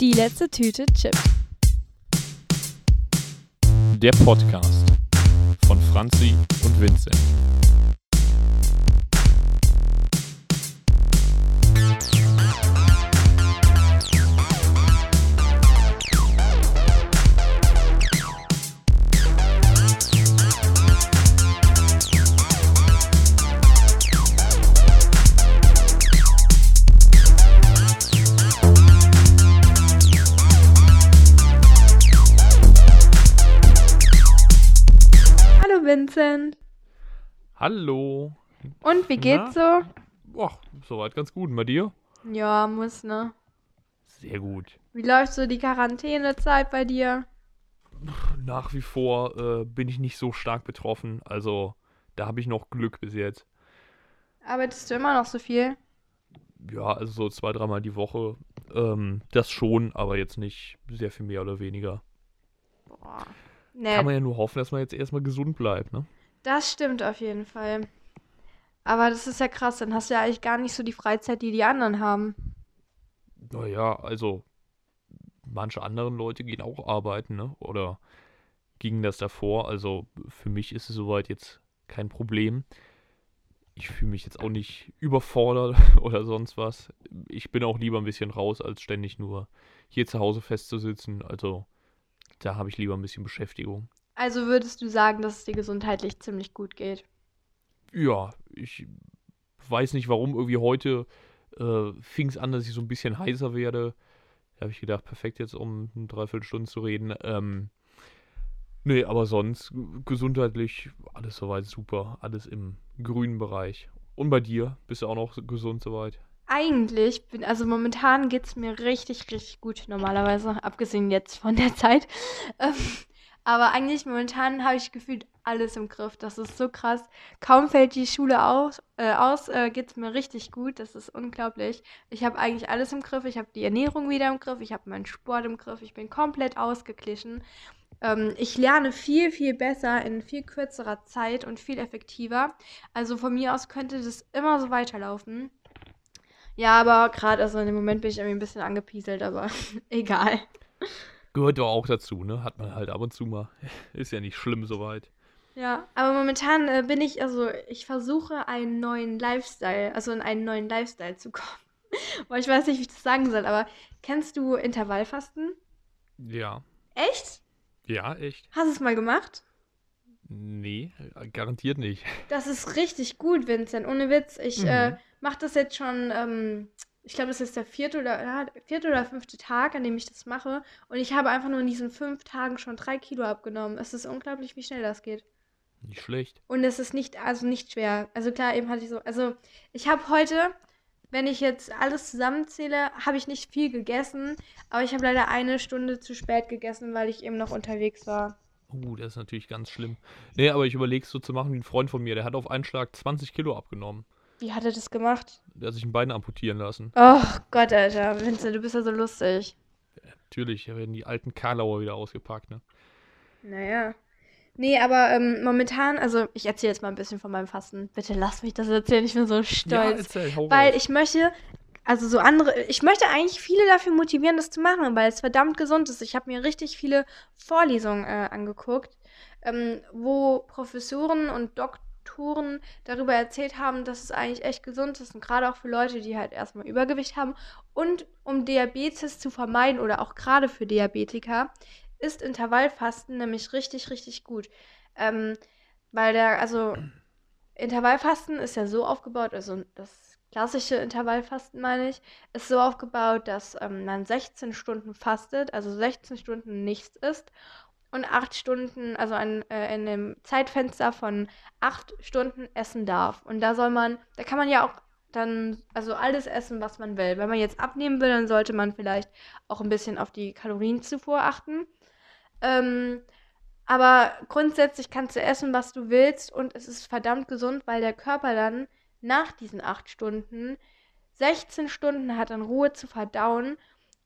Die letzte Tüte Chips. Der Podcast von Franzi und Vincent. Vincent. Hallo. Und wie geht's so? Boah, soweit ganz gut. Und bei dir? Ja, muss, ne? Sehr gut. Wie läuft so die Quarantänezeit bei dir? Nach wie vor äh, bin ich nicht so stark betroffen. Also da habe ich noch Glück bis jetzt. Arbeitest du immer noch so viel? Ja, also so zwei, dreimal die Woche. Ähm, das schon, aber jetzt nicht sehr viel mehr oder weniger. Boah. Nee, Kann man ja nur hoffen, dass man jetzt erstmal gesund bleibt, ne? das stimmt auf jeden Fall. Aber das ist ja krass, dann hast du ja eigentlich gar nicht so die Freizeit, die die anderen haben. Naja, also manche anderen Leute gehen auch arbeiten, ne? Oder gingen das davor. Also für mich ist es soweit jetzt kein Problem. Ich fühle mich jetzt auch nicht überfordert oder sonst was. Ich bin auch lieber ein bisschen raus, als ständig nur hier zu Hause festzusitzen. Also da habe ich lieber ein bisschen Beschäftigung. Also würdest du sagen, dass es dir gesundheitlich ziemlich gut geht? Ja, ich weiß nicht warum. Irgendwie heute äh, fing es an, dass ich so ein bisschen heißer werde. Da habe ich gedacht, perfekt jetzt, um eine Dreiviertelstunde zu reden. Ähm, nee, aber sonst gesundheitlich alles soweit super. Alles im grünen Bereich. Und bei dir? Bist du auch noch gesund soweit? Eigentlich bin, also momentan geht es mir richtig, richtig gut, normalerweise, abgesehen jetzt von der Zeit. Ähm, aber eigentlich momentan habe ich gefühlt alles im Griff. Das ist so krass. Kaum fällt die Schule aus, äh, aus äh, geht es mir richtig gut. Das ist unglaublich. Ich habe eigentlich alles im Griff. Ich habe die Ernährung wieder im Griff. Ich habe meinen Sport im Griff. Ich bin komplett ausgeglichen. Ähm, ich lerne viel, viel besser in viel kürzerer Zeit und viel effektiver. Also von mir aus könnte das immer so weiterlaufen. Ja, aber gerade, also in dem Moment bin ich irgendwie ein bisschen angepieselt, aber egal. Gehört doch auch dazu, ne? Hat man halt ab und zu mal. Ist ja nicht schlimm soweit. Ja, aber momentan äh, bin ich, also ich versuche einen neuen Lifestyle, also in einen neuen Lifestyle zu kommen. Boah, ich weiß nicht, wie ich das sagen soll, aber kennst du Intervallfasten? Ja. Echt? Ja, echt? Hast du es mal gemacht? Nee, garantiert nicht. Das ist richtig gut, Vincent, ohne Witz. Ich Mhm. äh, mache das jetzt schon, ähm, ich glaube, das ist der vierte oder, ja, vierte oder fünfte Tag, an dem ich das mache. Und ich habe einfach nur in diesen fünf Tagen schon drei Kilo abgenommen. Es ist unglaublich, wie schnell das geht. Nicht schlecht. Und es ist nicht, also nicht schwer. Also klar, eben hatte ich so, also ich habe heute, wenn ich jetzt alles zusammenzähle, habe ich nicht viel gegessen, aber ich habe leider eine Stunde zu spät gegessen, weil ich eben noch unterwegs war. Uh, das ist natürlich ganz schlimm. Nee, aber ich überlege es so zu machen wie ein Freund von mir. Der hat auf einen Schlag 20 Kilo abgenommen. Wie hat er das gemacht? Der hat sich ein Bein amputieren lassen. Oh Gott, Alter, Vincent, du bist ja so lustig. Natürlich, da werden die alten Karlauer wieder ausgepackt, ne? Naja. Nee, aber ähm, momentan, also ich erzähle jetzt mal ein bisschen von meinem Fasten. Bitte lass mich das erzählen, ich bin so stolz. erzähl, hau Weil ich möchte, also so andere, ich möchte eigentlich viele dafür motivieren, das zu machen, weil es verdammt gesund ist. Ich habe mir richtig viele Vorlesungen äh, angeguckt, ähm, wo Professoren und Doktoren darüber erzählt haben, dass es eigentlich echt gesund ist und gerade auch für Leute, die halt erstmal Übergewicht haben und um Diabetes zu vermeiden oder auch gerade für Diabetiker ist Intervallfasten nämlich richtig, richtig gut. Ähm, weil der, also Intervallfasten ist ja so aufgebaut, also das klassische Intervallfasten meine ich, ist so aufgebaut, dass ähm, man 16 Stunden fastet, also 16 Stunden nichts isst und 8 Stunden, also ein, äh, in einem Zeitfenster von 8 Stunden essen darf. Und da soll man, da kann man ja auch dann, also alles essen, was man will. Wenn man jetzt abnehmen will, dann sollte man vielleicht auch ein bisschen auf die Kalorienzufuhr achten. Ähm, aber grundsätzlich kannst du essen, was du willst und es ist verdammt gesund, weil der Körper dann nach diesen acht Stunden 16 Stunden hat an Ruhe zu verdauen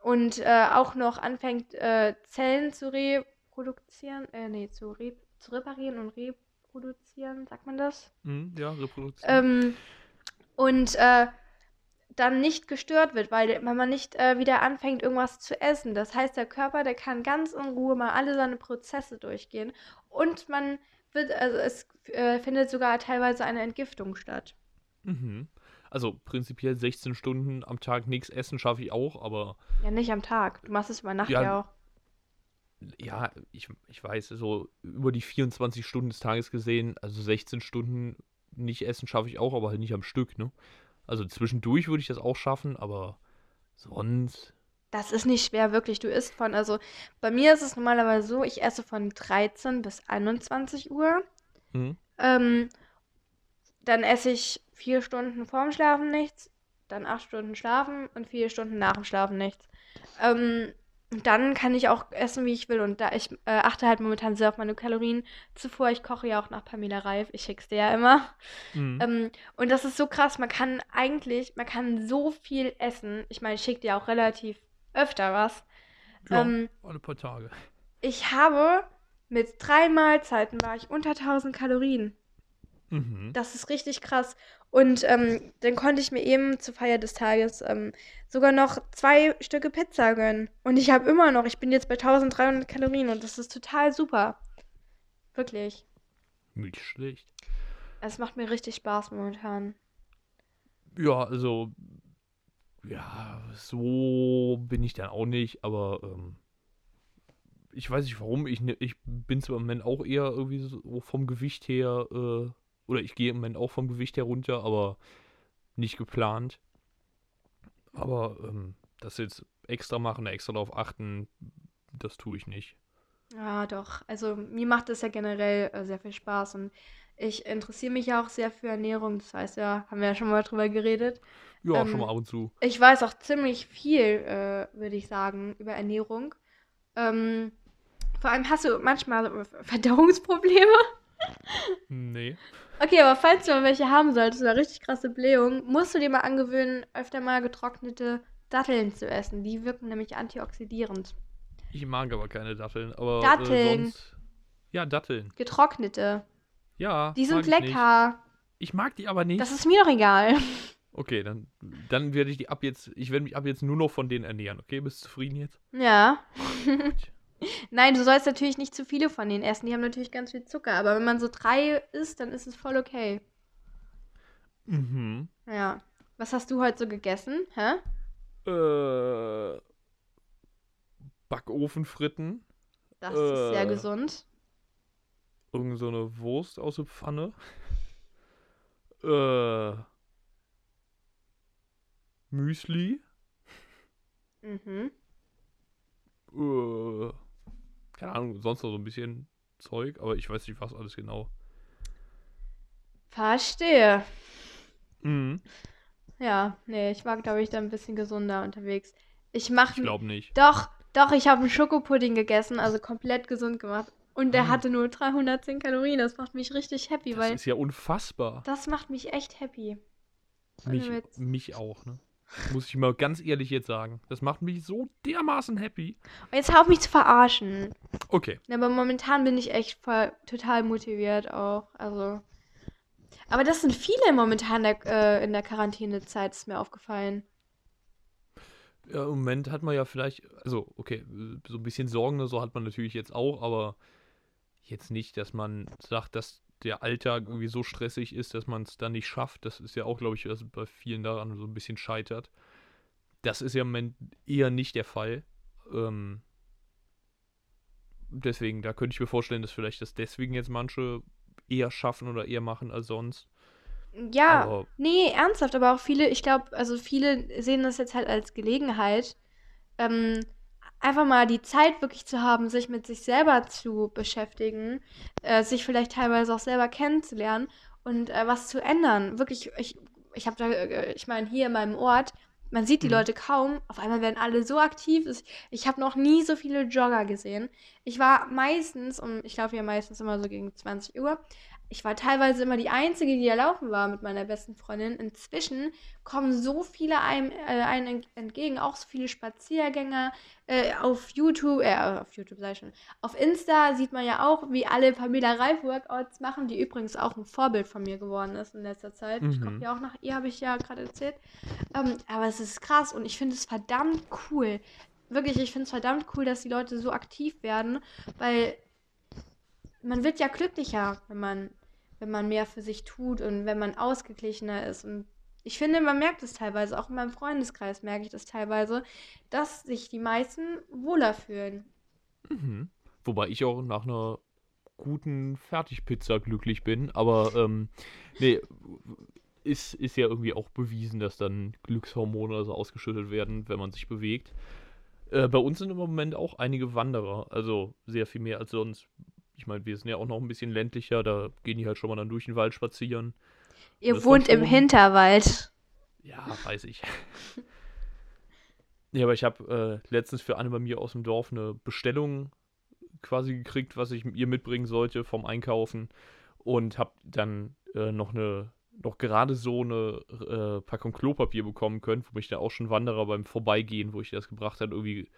und äh, auch noch anfängt, äh, Zellen zu reproduzieren, äh, nee, zu, re zu reparieren und reproduzieren, sagt man das? Hm, ja, Reproduktion. Ähm, und äh, dann nicht gestört wird, weil, weil man nicht äh, wieder anfängt, irgendwas zu essen. Das heißt, der Körper, der kann ganz in Ruhe mal alle seine Prozesse durchgehen und man wird, also es äh, findet sogar teilweise eine Entgiftung statt. Mhm. Also prinzipiell 16 Stunden am Tag nichts essen schaffe ich auch, aber. Ja, nicht am Tag. Du machst es über Nacht ja, ja auch. Ja, ich, ich weiß, so über die 24 Stunden des Tages gesehen, also 16 Stunden nicht essen schaffe ich auch, aber halt nicht am Stück, ne? Also zwischendurch würde ich das auch schaffen, aber sonst. Das ist nicht schwer, wirklich. Du isst von, also bei mir ist es normalerweise so, ich esse von 13 bis 21 Uhr. Mhm. Ähm, dann esse ich vier Stunden vorm Schlafen nichts, dann acht Stunden schlafen und vier Stunden nach dem Schlafen nichts. Ähm, dann kann ich auch essen, wie ich will. Und da ich äh, achte halt momentan sehr auf meine Kalorien. Zuvor, ich koche ja auch nach Pamela Reif. Ich schick's dir ja immer. Mhm. Ähm, und das ist so krass. Man kann eigentlich, man kann so viel essen. Ich meine, ich schicke dir auch relativ öfter was. Ja, ähm, alle paar Tage. Ich habe mit drei Mahlzeiten war ich unter 1000 Kalorien. Mhm. Das ist richtig krass. Und ähm, dann konnte ich mir eben zur Feier des Tages ähm, sogar noch zwei Stücke Pizza gönnen. Und ich habe immer noch, ich bin jetzt bei 1300 Kalorien und das ist total super. Wirklich. Nicht schlecht. Es macht mir richtig Spaß momentan. Ja, also, ja, so bin ich dann auch nicht, aber ähm, ich weiß nicht warum. Ich, ne, ich bin zwar im Moment auch eher irgendwie so vom Gewicht her äh, oder ich gehe im Moment auch vom Gewicht herunter, aber nicht geplant. Aber ähm, das jetzt extra machen, extra darauf achten, das tue ich nicht. Ja, doch. Also mir macht das ja generell äh, sehr viel Spaß und ich interessiere mich ja auch sehr für Ernährung. Das heißt ja, haben wir ja schon mal drüber geredet. Ja, ähm, schon mal ab und zu. Ich weiß auch ziemlich viel, äh, würde ich sagen, über Ernährung. Ähm, vor allem hast du manchmal Verdauungsprobleme. Nee. Okay, aber falls du mal welche haben solltest, oder richtig krasse Blähung, musst du dir mal angewöhnen, öfter mal getrocknete Datteln zu essen. Die wirken nämlich antioxidierend. Ich mag aber keine Datteln, aber. Datteln. Äh, sonst... Ja, Datteln. Getrocknete. Ja. Die sind lecker. Ich, ich, mag die aber nicht. Das ist mir doch egal. Okay, dann, dann werde ich die ab jetzt. Ich werde mich ab jetzt nur noch von denen ernähren, okay? Bist du zufrieden jetzt? Ja. Nein, du sollst natürlich nicht zu viele von denen essen. Die haben natürlich ganz viel Zucker. Aber wenn man so drei isst, dann ist es voll okay. Mhm. Ja. Was hast du heute so gegessen? Hä? Äh. Backofenfritten. Das äh, ist sehr gesund. Irgend so eine Wurst aus der Pfanne. Äh. Müsli. Mhm. Äh keine Ahnung, sonst noch so ein bisschen Zeug, aber ich weiß nicht, was alles genau. Verstehe. Mhm. Ja, nee, ich war, glaube ich, da ein bisschen gesunder unterwegs. Ich mache. Ich glaube nicht. Doch, doch, ich habe einen Schokopudding gegessen, also komplett gesund gemacht. Und der mhm. hatte nur 310 Kalorien. Das macht mich richtig happy, das weil. Das ist ja unfassbar. Das macht mich echt happy. Mich, mich auch, ne? Muss ich mal ganz ehrlich jetzt sagen. Das macht mich so dermaßen happy. Und jetzt hör auf mich zu verarschen. Okay. Aber momentan bin ich echt voll, total motiviert auch. Also. Aber das sind viele momentan der, äh, in der Quarantänezeit, ist mir aufgefallen. Ja, im Moment hat man ja vielleicht, also, okay, so ein bisschen Sorgen oder so hat man natürlich jetzt auch, aber jetzt nicht, dass man sagt, dass der Alltag irgendwie so stressig ist, dass man es dann nicht schafft. Das ist ja auch, glaube ich, was bei vielen daran so ein bisschen scheitert. Das ist ja im Moment eher nicht der Fall. Ähm, deswegen, da könnte ich mir vorstellen, dass vielleicht das deswegen jetzt manche eher schaffen oder eher machen als sonst. Ja, aber nee, ernsthaft, aber auch viele, ich glaube, also viele sehen das jetzt halt als Gelegenheit, ähm, einfach mal die Zeit wirklich zu haben, sich mit sich selber zu beschäftigen, äh, sich vielleicht teilweise auch selber kennenzulernen und äh, was zu ändern. Wirklich, ich, ich habe da, äh, ich meine, hier in meinem Ort, man sieht die mhm. Leute kaum. Auf einmal werden alle so aktiv. Ich habe noch nie so viele Jogger gesehen. Ich war meistens, um, ich laufe ja meistens immer so gegen 20 Uhr. Ich war teilweise immer die Einzige, die da laufen war mit meiner besten Freundin. Inzwischen kommen so viele einem, äh, einem entgegen, auch so viele Spaziergänger. Äh, auf YouTube, äh, auf YouTube sei schon. Auf Insta sieht man ja auch, wie alle Pamela Reif Workouts machen, die übrigens auch ein Vorbild von mir geworden ist in letzter Zeit. Mhm. Ich komme ja auch nach ihr, habe ich ja gerade erzählt. Ähm, aber es ist krass und ich finde es verdammt cool. Wirklich, ich finde es verdammt cool, dass die Leute so aktiv werden, weil man wird ja glücklicher, wenn man, wenn man mehr für sich tut und wenn man ausgeglichener ist. Und ich finde, man merkt es teilweise, auch in meinem Freundeskreis merke ich das teilweise, dass sich die meisten wohler fühlen. Mhm. Wobei ich auch nach einer guten Fertigpizza glücklich bin, aber ähm, nee, ist, ist ja irgendwie auch bewiesen, dass dann Glückshormone also ausgeschüttet werden, wenn man sich bewegt. Äh, bei uns sind im Moment auch einige Wanderer, also sehr viel mehr als sonst ich meine, wir sind ja auch noch ein bisschen ländlicher, da gehen die halt schon mal dann durch den Wald spazieren. Ihr wohnt im Hinterwald. Ja, weiß ich. ja, aber ich habe äh, letztens für eine bei mir aus dem Dorf eine Bestellung quasi gekriegt, was ich ihr mitbringen sollte vom Einkaufen und habe dann äh, noch eine noch gerade so eine äh, Packung Klopapier bekommen können, wo mich da auch schon Wanderer beim Vorbeigehen, wo ich das gebracht habe, irgendwie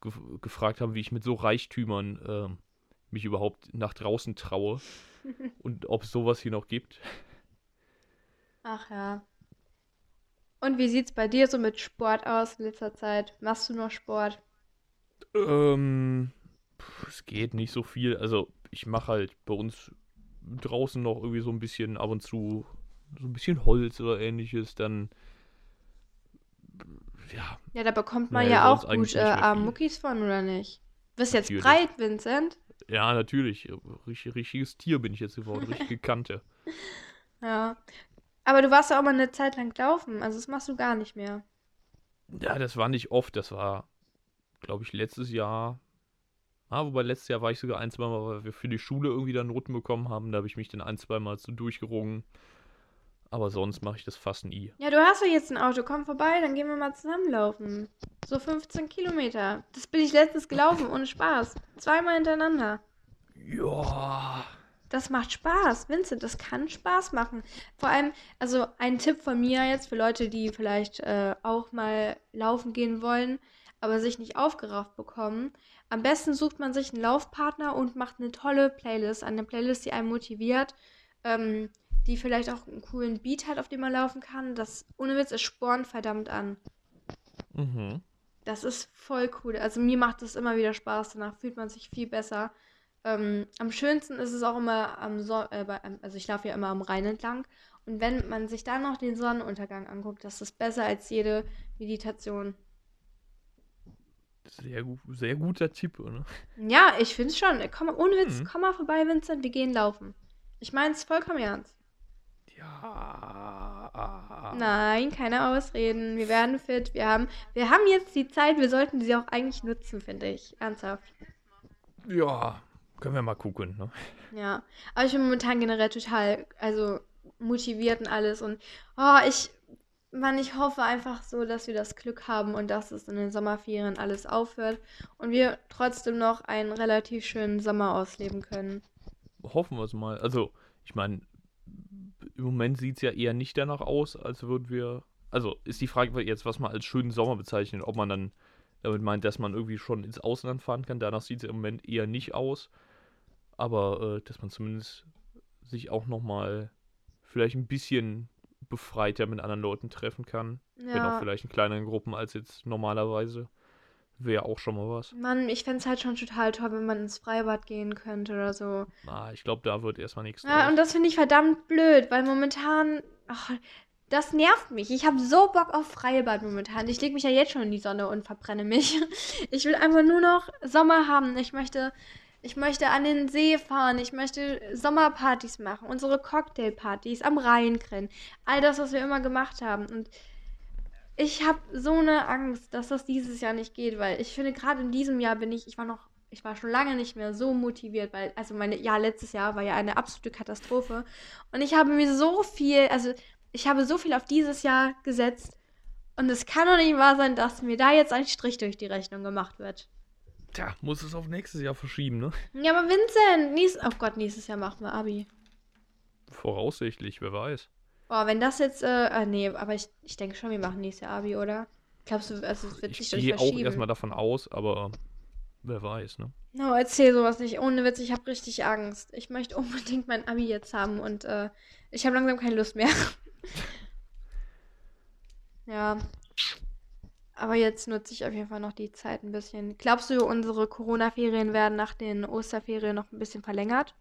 ge gefragt haben, wie ich mit so Reichtümern ähm, mich überhaupt nach draußen traue und ob es sowas hier noch gibt. Ach ja. Und wie sieht's bei dir so mit Sport aus in letzter Zeit? Machst du noch Sport? Ähm, es geht nicht so viel. Also ich mache halt bei uns draußen noch irgendwie so ein bisschen ab und zu so ein bisschen Holz oder ähnliches. Dann ja. Ja, da bekommt man ja, ja auch gut äh, Muckis von, oder nicht? Du bist jetzt breit, Vincent. Ja, natürlich. Richtig, richtiges Tier bin ich jetzt geworden, richtige Kante. ja. Aber du warst ja auch mal eine Zeit lang laufen, also das machst du gar nicht mehr. Ja, das war nicht oft, das war, glaube ich, letztes Jahr. Ah, wobei letztes Jahr war ich sogar ein, zwei Mal, weil wir für die Schule irgendwie dann Noten bekommen haben. Da habe ich mich dann ein, zwei Mal so durchgerungen. Aber sonst mache ich das fast nie. Ja, du hast ja jetzt ein Auto. Komm vorbei, dann gehen wir mal zusammenlaufen. So 15 Kilometer. Das bin ich letztens gelaufen, ohne Spaß. Zweimal hintereinander. Ja. Das macht Spaß, Vincent. Das kann Spaß machen. Vor allem, also ein Tipp von mir jetzt für Leute, die vielleicht äh, auch mal laufen gehen wollen, aber sich nicht aufgerafft bekommen. Am besten sucht man sich einen Laufpartner und macht eine tolle Playlist. Eine Playlist, die einen motiviert. Ähm, die vielleicht auch einen coolen Beat hat, auf dem man laufen kann. Das, ohne Witz, es spornt verdammt an. Mhm. Das ist voll cool. Also mir macht es immer wieder Spaß. Danach fühlt man sich viel besser. Ähm, am schönsten ist es auch immer am so äh, bei, also ich laufe ja immer am Rhein entlang. Und wenn man sich dann noch den Sonnenuntergang anguckt, das ist besser als jede Meditation. Sehr, sehr guter Tipp, oder? Ja, ich finde es schon. Komm, ohne Witz, mhm. komm mal vorbei, Vincent, wir gehen laufen. Ich meine es vollkommen ernst. Ja. Nein, keine Ausreden. Wir werden fit. Wir haben, wir haben jetzt die Zeit. Wir sollten sie auch eigentlich nutzen, finde ich. Ernsthaft. Ja, können wir mal gucken. Ne? Ja, aber ich bin momentan generell total, also motiviert und alles. Und oh, ich, man, ich hoffe einfach so, dass wir das Glück haben und dass es in den Sommerferien alles aufhört und wir trotzdem noch einen relativ schönen Sommer ausleben können. Hoffen wir es mal. Also, ich meine, im Moment sieht es ja eher nicht danach aus, als würden wir. Also ist die Frage jetzt, was man als schönen Sommer bezeichnet, ob man dann damit meint, dass man irgendwie schon ins Ausland fahren kann. Danach sieht es im Moment eher nicht aus. Aber äh, dass man zumindest sich auch nochmal vielleicht ein bisschen befreiter mit anderen Leuten treffen kann. Ja. Wenn auch vielleicht in kleineren Gruppen als jetzt normalerweise. Wäre auch schon mal was. Mann, ich fände es halt schon total toll, wenn man ins Freibad gehen könnte oder so. Na, ich glaube, da wird erstmal nichts. Ja, draus. und das finde ich verdammt blöd, weil momentan. Ach, das nervt mich. Ich habe so Bock auf Freibad momentan. Ich lege mich ja jetzt schon in die Sonne und verbrenne mich. Ich will einfach nur noch Sommer haben. Ich möchte, ich möchte an den See fahren. Ich möchte Sommerpartys machen. Unsere Cocktailpartys am Rhein kennen. All das, was wir immer gemacht haben. Und ich habe so eine Angst, dass das dieses Jahr nicht geht, weil ich finde, gerade in diesem Jahr bin ich, ich war noch, ich war schon lange nicht mehr so motiviert, weil, also meine, ja, letztes Jahr war ja eine absolute Katastrophe. Und ich habe mir so viel, also ich habe so viel auf dieses Jahr gesetzt. Und es kann doch nicht wahr sein, dass mir da jetzt ein Strich durch die Rechnung gemacht wird. Tja, muss es auf nächstes Jahr verschieben, ne? Ja, aber Vincent, nächstes, oh Gott, nächstes Jahr machen wir Abi. voraussichtlich, wer weiß. Oh, wenn das jetzt, äh, ah, nee, aber ich, ich denke schon, wir machen nächstes Jahr Abi, oder? Glaubst du, also es wird Ich sich nicht gehe auch erstmal davon aus, aber wer weiß, ne? No, erzähl sowas nicht. Ohne Witz, ich habe richtig Angst. Ich möchte unbedingt mein Abi jetzt haben und äh, ich habe langsam keine Lust mehr. ja. Aber jetzt nutze ich auf jeden Fall noch die Zeit ein bisschen. Glaubst du, unsere Corona-Ferien werden nach den Osterferien noch ein bisschen verlängert?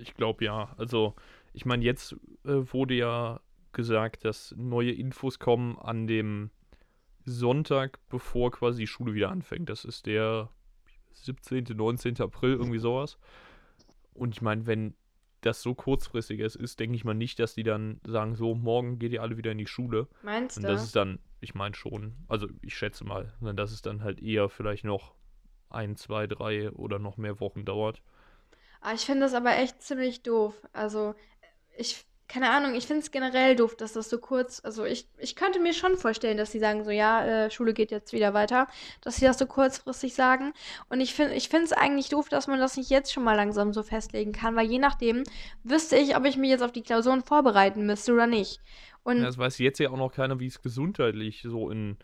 Ich glaube ja. Also, ich meine, jetzt äh, wurde ja gesagt, dass neue Infos kommen an dem Sonntag, bevor quasi die Schule wieder anfängt. Das ist der 17., 19. April, irgendwie sowas. Und ich meine, wenn das so kurzfristig ist, ist, denke ich mal nicht, dass die dann sagen, so, morgen geht ihr alle wieder in die Schule. Meinst Und du? das ist dann, ich meine schon, also ich schätze mal, sondern dass es dann halt eher vielleicht noch ein, zwei, drei oder noch mehr Wochen dauert. Ah, ich finde das aber echt ziemlich doof. Also, ich, keine Ahnung, ich finde es generell doof, dass das so kurz, also ich, ich könnte mir schon vorstellen, dass sie sagen so, ja, äh, Schule geht jetzt wieder weiter, dass sie das so kurzfristig sagen. Und ich finde, ich finde es eigentlich doof, dass man das nicht jetzt schon mal langsam so festlegen kann, weil je nachdem wüsste ich, ob ich mich jetzt auf die Klausuren vorbereiten müsste oder nicht. Und Ja, das weiß jetzt ja auch noch keiner, wie es gesundheitlich so in,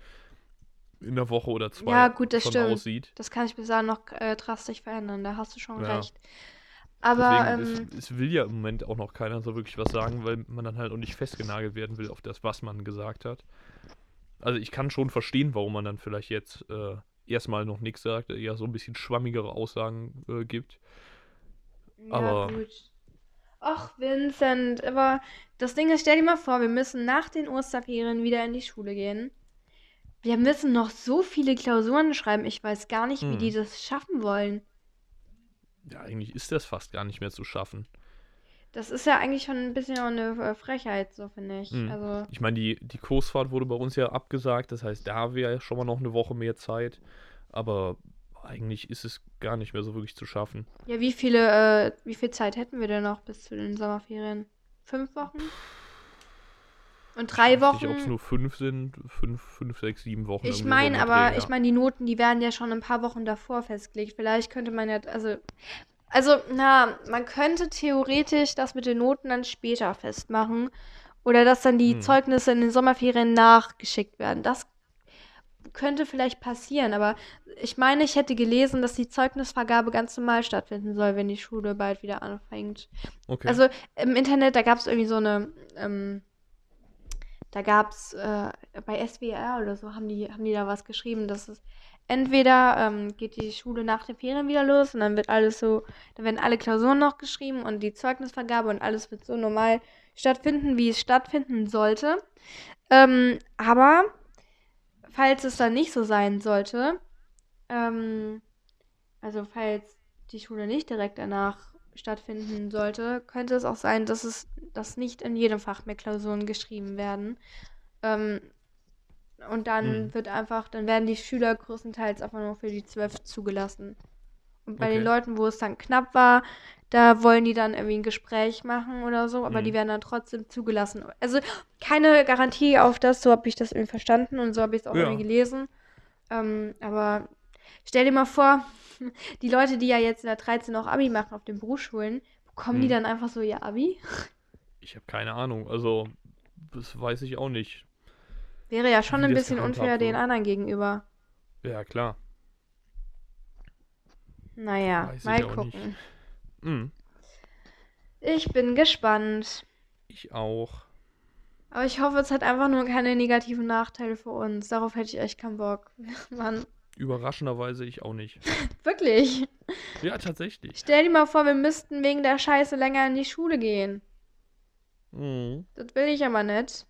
in einer Woche oder zwei Ja, gut, das stimmt. aussieht. das kann sich bis dahin noch äh, drastisch verändern, da hast du schon Ja. recht. Aber, Deswegen, ähm, es, es will ja im Moment auch noch keiner so wirklich was sagen, weil man dann halt auch nicht festgenagelt werden will auf das, was man gesagt hat. Also ich kann schon verstehen, warum man dann vielleicht jetzt äh, erstmal noch nichts sagt, eher so ein bisschen schwammigere Aussagen äh, gibt. Ja, Aber- gut. Ach, Vincent, aber das Ding ist, stell dir mal vor, wir müssen nach den Osterferien wieder in die Schule gehen. Wir müssen noch so viele Klausuren schreiben. Ich weiß gar nicht, wie Hm. die das schaffen wollen. Ja, eigentlich ist das fast gar nicht mehr zu schaffen. Das ist ja eigentlich schon ein bisschen auch eine äh, Frechheit, so finde ich. Hm. Also, Ich meine, die, die Kursfahrt wurde bei uns ja abgesagt, das heißt, da wäre schon mal noch eine Woche mehr Zeit. Aber eigentlich ist es gar nicht mehr so wirklich zu schaffen. ja, wie viele, äh, wie viel Zeit hätten wir denn noch bis zu den Sommerferien? Fünf Wochen? Und drei Ich weiß nicht, ob es Wochen? nur fünf sind, fünf, fünf, sechs, sieben Wochen. Ich meine, aber Dreh, ich ja. meine, die Noten, die werden ja schon ein paar Wochen davor festgelegt. Vielleicht könnte man ja, also, also, na, man könnte theoretisch das mit den Noten dann später festmachen. Oder dass dann die Hm. Zeugnisse in den Sommerferien nachgeschickt werden. Das könnte vielleicht passieren, aber ich meine, ich hätte gelesen, dass die Zeugnisvergabe ganz normal stattfinden soll, wenn die Schule bald wieder anfängt. Okay. Also im Internet, da gab es irgendwie so eine, ähm, da gab es äh, bei SWR oder so, haben die, haben die da was geschrieben, dass es entweder ähm, geht die Schule nach den Ferien wieder los und dann wird alles so, dann werden alle Klausuren noch geschrieben und die Zeugnisvergabe und alles wird so normal stattfinden, wie es stattfinden sollte. Ähm, aber falls es dann nicht so sein sollte, ähm, also falls die Schule nicht direkt danach stattfinden sollte, könnte es auch sein, dass es dass nicht in jedem Fach mehr Klausuren geschrieben werden. Ähm, und dann Hm. wird einfach, dann werden die Schüler größtenteils einfach nur für die 12 zugelassen. Und bei den Okay. Leuten, wo es dann knapp war, da wollen die dann irgendwie ein Gespräch machen oder so, aber die Hm. werden dann trotzdem zugelassen. Also keine Garantie auf das, so habe ich das irgendwie verstanden und so habe ich es auch Ja. irgendwie gelesen. Ähm, aber stell dir mal vor, die Leute, die ja jetzt in der 13 auch Abi machen auf den Berufsschulen, bekommen die Hm. dann einfach so ihr Abi? Ich habe keine Ahnung. Also, das weiß ich auch nicht. Wäre ja schon ein bisschen unfair den wird. anderen gegenüber. Ja, klar. Naja, Weiß mal gucken. Hm, Ich bin gespannt. ich auch. Aber ich hoffe, es hat einfach nur keine negativen Nachteile für uns. Darauf hätte ich echt keinen Bock. Mann, Überraschenderweise ich auch nicht. wirklich. Ja, tatsächlich. Stell dir mal vor, wir müssten wegen der Scheiße länger in die Schule gehen. Mhm, Das will ich aber nicht.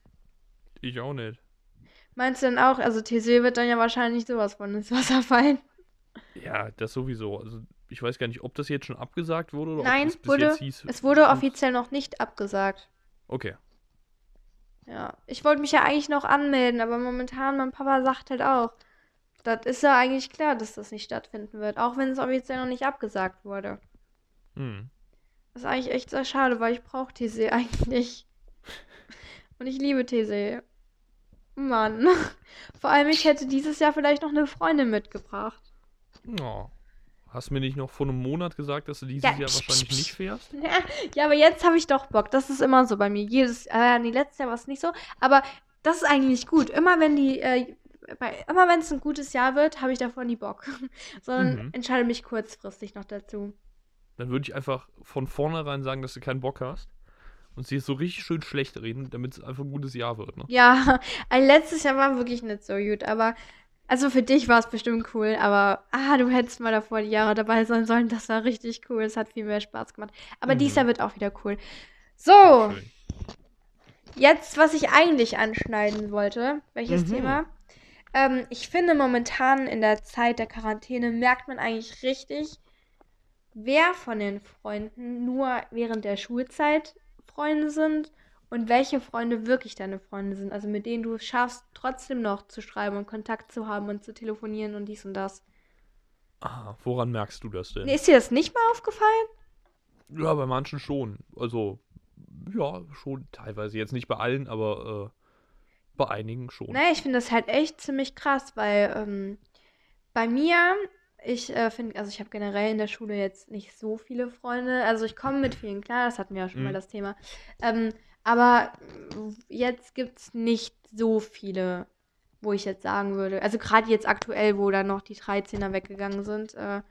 ich auch nicht. Meinst du denn auch, also TC wird dann ja wahrscheinlich sowas von ins Wasser fallen? Ja, das sowieso. Also, ich weiß gar nicht, ob das jetzt schon abgesagt wurde oder Nein, ob das bis wurde- jetzt hieß. Es wurde offiziell noch nicht abgesagt. Okay. Ja, ich wollte mich ja eigentlich noch anmelden, aber momentan mein Papa sagt halt auch, das ist ja eigentlich klar, dass das nicht stattfinden wird, auch wenn es offiziell noch nicht abgesagt wurde. Hm. Das ist eigentlich echt sehr schade, weil ich brauche TC eigentlich. Und ich liebe TC. Mann. Vor allem, ich hätte dieses Jahr vielleicht noch eine Freundin mitgebracht. Oh. Hast du mir nicht noch vor einem Monat gesagt, dass du dieses Ja, Jahr wahrscheinlich nicht fährst? Ja, aber jetzt habe ich doch Bock. Das ist immer so bei mir. Jedes, äh, nee, letztes Jahr war es nicht so. Aber das ist eigentlich gut. Immer wenn die, äh, bei, immer wenn es ein gutes Jahr wird, habe ich davon nie Bock. Sondern Mhm. entscheide mich kurzfristig noch dazu. Dann würde ich einfach von vornherein sagen, dass du keinen Bock hast. Und sie so richtig schön schlecht reden, damit es einfach ein gutes Jahr wird, ne? Ja, ein letztes Jahr war wirklich nicht so gut. Aber, also für dich war es bestimmt cool. Aber, ah, du hättest mal davor die Jahre dabei sein sollen. Das war richtig cool. Es hat viel mehr Spaß gemacht. Aber Mhm. dieses Jahr wird auch wieder cool. So. Jetzt, was ich eigentlich anschneiden wollte, welches Mhm. Thema? Ähm, ich finde momentan in der Zeit der Quarantäne merkt man eigentlich richtig, wer von den Freunden nur während der Schulzeit Freunde sind und welche Freunde wirklich deine Freunde sind. Also mit denen du es schaffst, trotzdem noch zu schreiben und Kontakt zu haben und zu telefonieren und dies und das. Ah, woran merkst du das denn? Ist dir das nicht mal aufgefallen? Ja, bei manchen schon. Also, ja, schon teilweise. Jetzt nicht bei allen, aber äh, bei einigen schon. Naja, ich finde das halt echt ziemlich krass, weil ähm, bei mir, ich äh, finde, also ich habe generell in der Schule jetzt nicht so viele Freunde. Also ich komme mit vielen klar, das hatten wir ja schon mal Mhm. das Thema. Ähm, aber jetzt gibt es nicht so viele, wo ich jetzt sagen würde, also gerade jetzt aktuell, wo dann noch die 13er weggegangen sind, äh,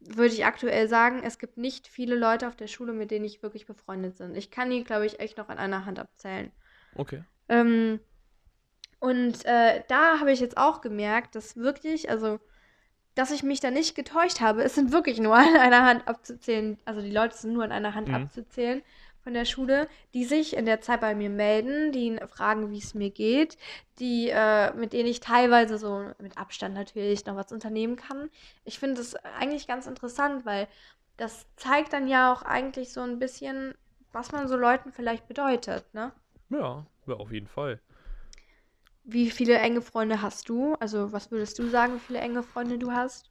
würde ich aktuell sagen, es gibt nicht viele Leute auf der Schule, mit denen ich wirklich befreundet bin. Ich kann die, glaube ich, echt noch an einer Hand abzählen. Okay. Ähm, und äh, da habe ich jetzt auch gemerkt, dass wirklich, also, dass ich mich da nicht getäuscht habe. Es sind wirklich nur an einer Hand abzuzählen, also die Leute sind nur an einer Hand Mhm. abzuzählen von der Schule, die sich in der Zeit bei mir melden, die fragen, wie es mir geht, die, äh, mit denen ich teilweise so mit Abstand natürlich noch was unternehmen kann. Ich finde das eigentlich ganz interessant, weil das zeigt dann ja auch eigentlich so ein bisschen, was man so Leuten vielleicht bedeutet, ne? Ja, ja, auf jeden Fall. Wie viele enge Freunde hast du? Also, was würdest du sagen, wie viele enge Freunde du hast?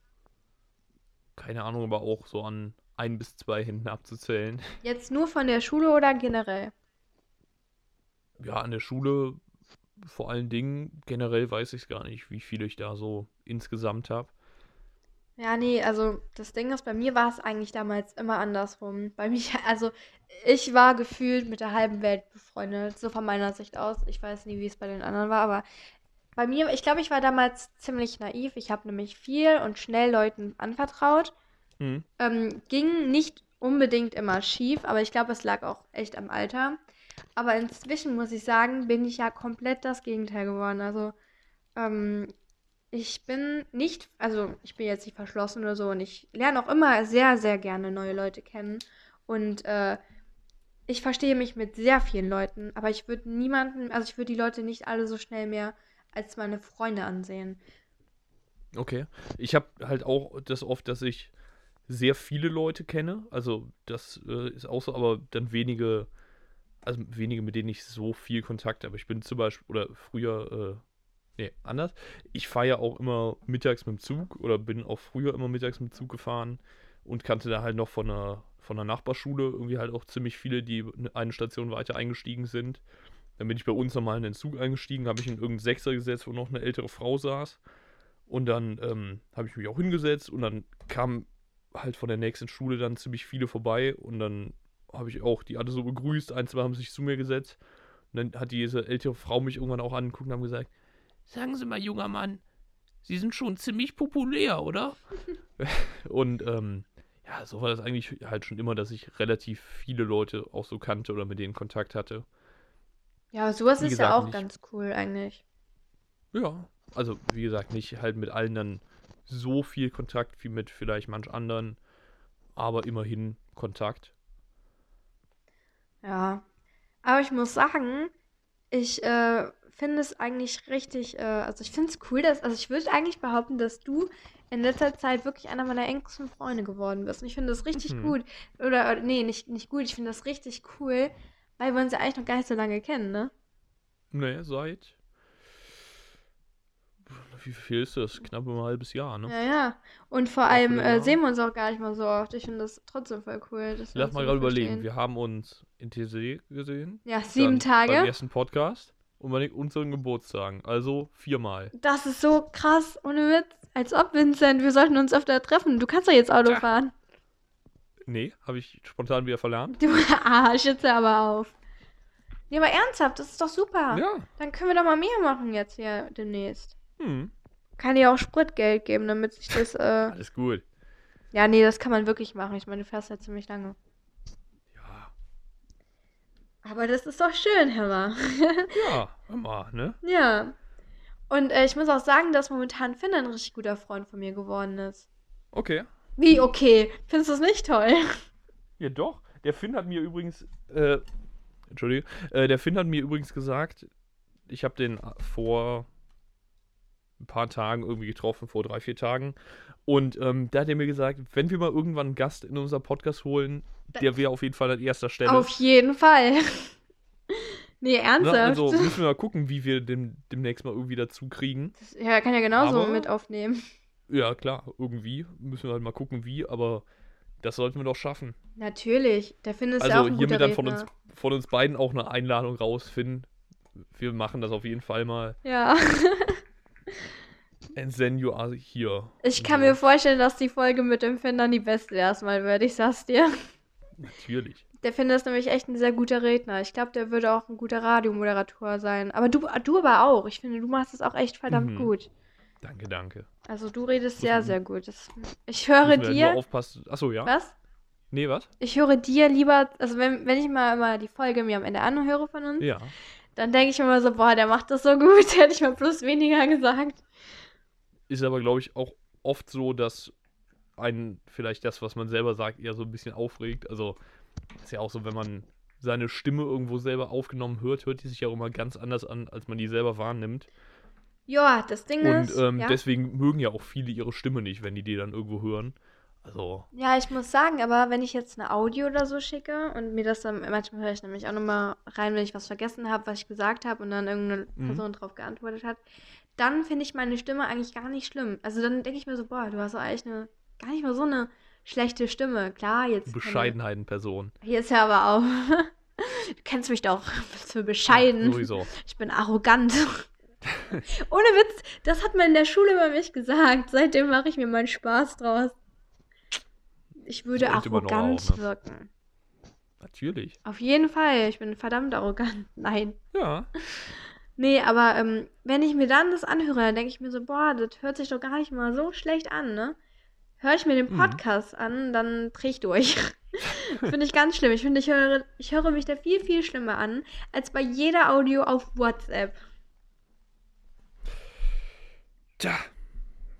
Keine Ahnung, aber auch so an ein bis zwei Händen abzuzählen. Jetzt nur von der Schule oder generell? Ja, an der Schule vor allen Dingen, generell weiß ich es gar nicht, wie viele ich da so insgesamt habe. Ja, nee, also das Ding ist, bei mir war es eigentlich damals immer andersrum. Bei mir, also ich war gefühlt mit der halben Welt befreundet, so von meiner Sicht aus. Ich weiß nie, wie es bei den anderen war, aber bei mir, ich glaube, ich war damals ziemlich naiv. Ich habe nämlich viel und schnell Leuten anvertraut. Hm. Ähm, ging nicht unbedingt immer schief, aber ich glaube, es lag auch echt am Alter. Aber inzwischen muss ich sagen, bin ich ja komplett das Gegenteil geworden. Also, ähm, ich bin nicht, also ich bin jetzt nicht verschlossen oder so und ich lerne auch immer sehr, sehr gerne neue Leute kennen. Und äh, ich verstehe mich mit sehr vielen Leuten, aber ich würde niemanden, also ich würde die Leute nicht alle so schnell mehr als meine Freunde ansehen. Okay. Ich habe halt auch das oft, dass ich sehr viele Leute kenne. Also das äh, ist auch so, aber dann wenige, also wenige, mit denen ich so viel Kontakt habe. Ich bin zum Beispiel, oder früher, äh, nee, anders. Ich fahre ja auch immer mittags mit dem Zug oder bin auch früher immer mittags mit dem Zug gefahren und kannte da halt noch von einer, von einer Nachbarschule irgendwie halt auch ziemlich viele, die eine Station weiter eingestiegen sind. Dann bin ich bei uns nochmal in den Zug eingestiegen, habe ich in irgendeinen Sechser gesetzt, wo noch eine ältere Frau saß. Und dann ähm, habe ich mich auch hingesetzt und dann kam halt von der nächsten Schule dann ziemlich viele vorbei und dann habe ich auch die alle so begrüßt. Ein, zwei haben sich zu mir gesetzt. Und dann hat diese ältere Frau mich irgendwann auch angeguckt und haben gesagt: Sagen Sie mal, junger Mann, Sie sind schon ziemlich populär, oder? und ähm, ja, so war das eigentlich halt schon immer, dass ich relativ viele Leute auch so kannte oder mit denen Kontakt hatte. Ja, sowas Wie ist gesagt, ja auch nicht- ganz cool eigentlich. Ja, also wie gesagt, nicht halt mit allen dann so viel Kontakt wie mit vielleicht manch anderen, aber immerhin Kontakt. Ja. Aber ich muss sagen, ich äh, finde es eigentlich richtig, äh, also ich finde es cool, dass, also ich würde eigentlich behaupten, dass du in letzter Zeit wirklich einer meiner engsten Freunde geworden bist. Und ich finde das richtig Mhm. gut. Oder, oder nee, nicht, nicht gut, ich finde das richtig cool, weil wir uns ja eigentlich noch gar nicht so lange kennen, ne? Ne, seit. Wie viel ist das? Knapp ein halbes Jahr, ne? Ja, ja. Und vor Ja, allem äh, sehen wir uns auch gar nicht mal so oft. Ich finde das trotzdem voll cool. Dass wir Lass mal gerade überlegen. Wir haben uns in TC gesehen. Ja, sieben dann Beim Tage. ersten Podcast. Und meine, unseren Geburtstagen. Also viermal. Das ist so krass, ohne Witz. Als ob, Vincent, wir sollten uns öfter treffen. Du kannst doch jetzt Auto Tja. fahren. Nee, habe ich spontan wieder verlernt. Du Arsch, jetzt hör aber auf. Nee, aber ernsthaft, das ist doch super. Ja. Dann können wir doch mal mehr machen jetzt hier demnächst. Hm. Kann dir auch Spritgeld geben, damit sich das, äh... Alles gut. Ja, nee, das kann man wirklich machen. Ich meine, du fährst ja ziemlich lange. Aber das ist doch schön, Herr. Ja, mal, ne? ja. Und äh, ich muss auch sagen, dass momentan Finn ein richtig guter Freund von mir geworden ist. Okay. Wie, okay? Findest du es nicht toll? Ja, doch. Der Finn hat mir übrigens, äh, Entschuldige, äh, der Finn hat mir übrigens gesagt, ich habe den vor ein paar Tagen irgendwie getroffen, vor drei, vier Tagen. Und ähm, da hat er mir gesagt, wenn wir mal irgendwann einen Gast in unser Podcast holen, der wäre auf jeden Fall an erster Stelle. Auf jeden Fall. nee, Ne? ernsthaft. Also müssen wir mal gucken, wie wir den demnächst mal irgendwie dazu kriegen. Das- ja, er kann ja genauso Aber- mit aufnehmen. Ja, klar, irgendwie. Müssen wir halt mal gucken, wie, aber das sollten wir doch schaffen. Natürlich. Der Finn ist ja auch Also hiermit dann von uns, von uns beiden auch eine Einladung raus, Finn. Wir machen das auf jeden Fall mal. Ja. And then you are here. Ich kann So. mir vorstellen, dass die Folge mit dem Finn dann die beste erstmal wird. Ich sag's dir. Natürlich. Der Finn ist nämlich echt ein sehr guter Redner. Ich glaube, der würde auch ein guter Radiomoderator sein. Aber du, du aber auch. Ich finde, du machst es auch echt verdammt Mhm. gut. Danke, danke. Also du redest sehr, sehr gut. Das, ich höre Müssen dir. Aufpassen. Achso, ja? Was? Nee, was? Ich höre dir lieber, also wenn, wenn ich mal immer die Folge mir am Ende anhöre von uns, Ja. dann denke ich mir immer so, boah, der macht das so gut, hätte ich mal plus weniger gesagt. Ist aber, glaube ich, auch oft so, dass einen vielleicht das, was man selber sagt, eher so ein bisschen aufregt. Also, ist ja auch so, wenn man seine Stimme irgendwo selber aufgenommen hört, hört die sich ja auch immer ganz anders an, als man die selber wahrnimmt. Ja, das Ding Und ist, ähm, ja. deswegen mögen ja auch viele ihre Stimme nicht, wenn die die dann irgendwo hören. Also, ja, ich muss sagen, aber wenn ich jetzt eine Audio oder so schicke und mir das dann, manchmal höre ich nämlich auch nochmal rein, wenn ich was vergessen habe, was ich gesagt habe und dann irgendeine Mhm. Person drauf geantwortet hat, dann finde ich meine Stimme eigentlich gar nicht schlimm. Also dann denke ich mir so, boah, du hast doch eigentlich eine, gar nicht mal so eine schlechte Stimme. Klar, jetzt. Bescheidenheiten-Person. Hier ist ja aber auch. Du kennst mich doch. Was für bescheiden. Ja, sowieso. Ich bin arrogant. Ohne Witz, das hat man in der Schule über mich gesagt. Seitdem mache ich mir meinen Spaß draus. Ich würde doch arrogant auch, ne? wirken. Natürlich. Auf jeden Fall. Ich bin verdammt arrogant. Nein. Ja. Nee, aber ähm, wenn ich mir dann das anhöre, dann denke ich mir so, boah, das hört sich doch gar nicht mal so schlecht an, ne? Höre ich mir den Mhm. Podcast an, dann dreh ich durch. finde ich ganz schlimm. Ich finde, ich höre, ich höre mich da viel, viel schlimmer an, als bei jeder Audio auf WhatsApp. Tja.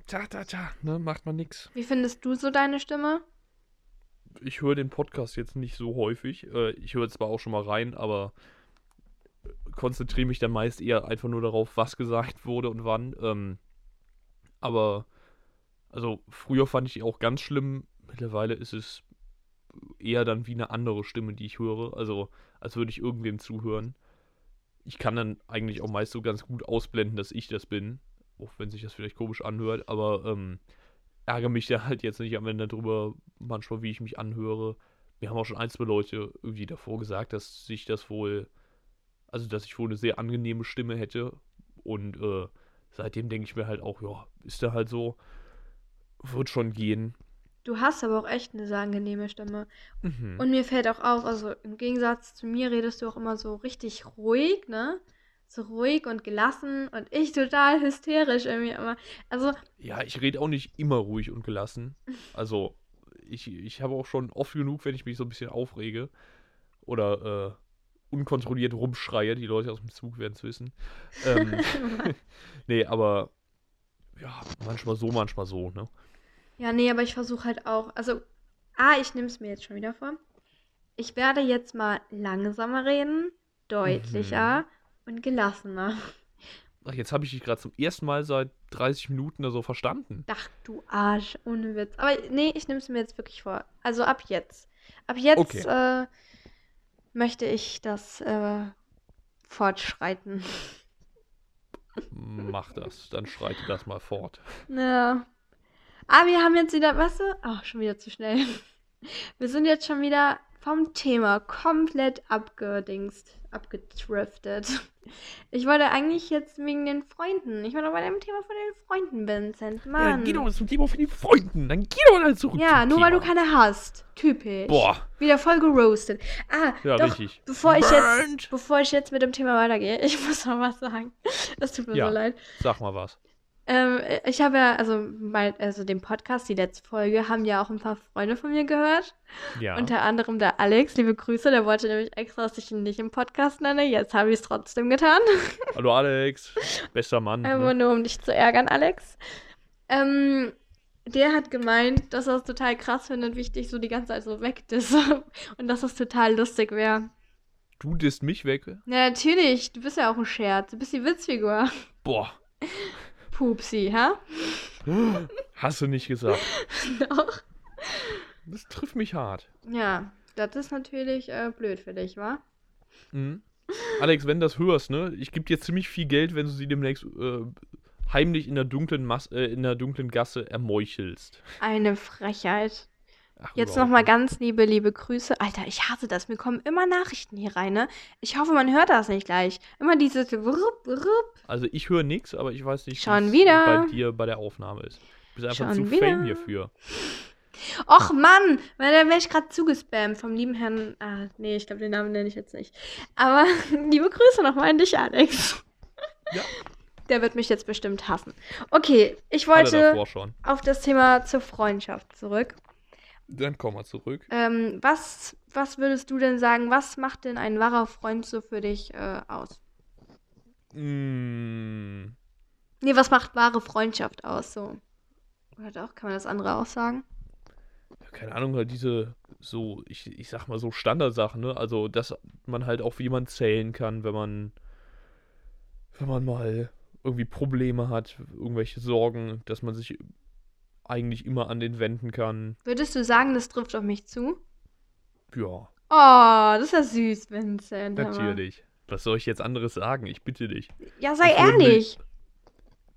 Tja, tja, tja. Ne, macht man nix. Wie findest du so deine Stimme? Ich höre den Podcast jetzt nicht so häufig. Äh, ich höre zwar auch schon mal rein, aber konzentriere mich dann meist eher einfach nur darauf, was gesagt wurde und wann. Ähm, aber, also früher fand ich die auch ganz schlimm. Mittlerweile ist es eher dann wie eine andere Stimme, die ich höre. Also, als würde ich irgendwem zuhören. Ich kann dann eigentlich auch meist so ganz gut ausblenden, dass ich das bin. Auch wenn sich das vielleicht komisch anhört. Aber, ähm, ärgere mich da halt jetzt nicht am Ende drüber, manchmal, wie ich mich anhöre. Mir haben auch schon ein, zwei Leute irgendwie davor gesagt, dass sich das wohl, also dass ich wohl eine sehr angenehme Stimme hätte. Und äh, seitdem denke ich mir halt auch, ja, ist da halt so, wird schon gehen. Du hast aber auch echt eine sehr angenehme Stimme. Mhm. Und mir fällt auch auf, also im Gegensatz zu mir redest du auch immer so richtig ruhig, ne? So ruhig und gelassen und ich total hysterisch irgendwie immer. Also, Ja, ich rede auch nicht immer ruhig und gelassen. Also, ich, ich habe auch schon oft genug, wenn ich mich so ein bisschen aufrege oder äh, unkontrolliert rumschreie. Die Leute aus dem Zug werden es wissen. Ähm, nee, aber ja, manchmal so, manchmal so, ne? ja, nee, aber ich versuche halt auch, also, ah, ich nehme es mir jetzt schon wieder vor. Ich werde jetzt mal langsamer reden, deutlicher und gelassener. Ach, jetzt habe ich dich gerade zum ersten Mal seit 30 Minuten da so verstanden. Ach du Arsch, ohne Witz. Aber nee, ich nehme es mir jetzt wirklich vor. Also ab jetzt. Ab jetzt Okay. äh, möchte ich das äh, fortschreiten. Mach das, dann schreite das mal fort. Ja. Ah, wir haben jetzt wieder, weißt du? Ach, schon wieder zu schnell. Wir sind jetzt schon wieder vom Thema komplett abgedingst, abgedriftet. Ich wollte eigentlich jetzt wegen den Freunden. Ich war doch bei dem Thema von den Freunden, Vincent. Ja, Mann. dann geh doch zum Thema von den Freunden. Dann geh doch mal zurück. Ja, nur weil du Thema. keine hast. Typisch. Boah. Wieder voll geroastet. Ah, Ja, doch, richtig. bevor ich jetzt, bevor ich jetzt mit dem Thema weitergehe, ich muss noch was sagen. Es tut mir Ja. so leid. Sag mal was. Ähm, ich habe ja, also, mein, also den Podcast, die letzte Folge, haben ja auch ein paar Freunde von mir gehört. Ja. Unter anderem der Alex, liebe Grüße, der wollte nämlich extra, dass ich ihn nicht im Podcast nenne. Jetzt habe ich es trotzdem getan. Hallo Alex. Bester Mann. Einfach Ne? nur, um dich zu ärgern, Alex. Ähm, der hat gemeint, dass er es total krass findet, wie ich dich so die ganze Zeit so wegdisse. Und dass das total lustig wäre. Du disst mich weg. Ja, natürlich, du bist ja auch ein Scherz. Du bist die Witzfigur. Boah. Pupsi, ha? Hast du nicht gesagt. Doch. Das trifft mich hart. Ja, das ist natürlich äh, blöd für dich, wa? Mhm. Alex, wenn du das hörst, ne? Ich gebe dir ziemlich viel Geld, wenn du sie demnächst äh, heimlich in der dunklen Mas äh, in der dunklen Gasse ermeuchelst. Eine Frechheit. Ach, Jetzt nochmal ganz liebe, liebe Grüße. Alter, ich hasse das. Mir kommen immer Nachrichten hier rein, ne? Ich hoffe, man hört das nicht gleich. Immer dieses Wurup, Wurup. Also ich höre nichts, aber ich weiß nicht, wieder. bei dir bei der Aufnahme ist. Du bist einfach Schon zu wieder. fame hierfür. Och Mann, weil da wäre ich gerade zugespammt vom lieben Herrn. Ah, nee, ich glaube, den Namen nenne ich jetzt nicht. Aber liebe Grüße nochmal an dich, Alex. Ja. Der wird mich jetzt bestimmt hassen. Okay, ich wollte auf das Thema zur Freundschaft zurück. Dann komm mal zurück. Ähm, was, was würdest du denn sagen, was macht denn ein wahrer Freund so für dich äh, aus? Mm, Nee, was macht wahre Freundschaft aus? So. Oder doch, kann man das andere auch sagen? keine Ahnung, halt diese so, ich, ich sag mal so Standardsachen, ne? Also, dass man halt auf jemanden zählen kann, wenn man, wenn man mal irgendwie Probleme hat, irgendwelche Sorgen, dass man sich eigentlich immer an den wenden kann. Würdest du sagen, das trifft auf mich zu? Ja, Oh, das ist ja süß, Vincent. Natürlich. Was soll ich jetzt anderes sagen? Ich bitte dich. Ja, sei würde ehrlich.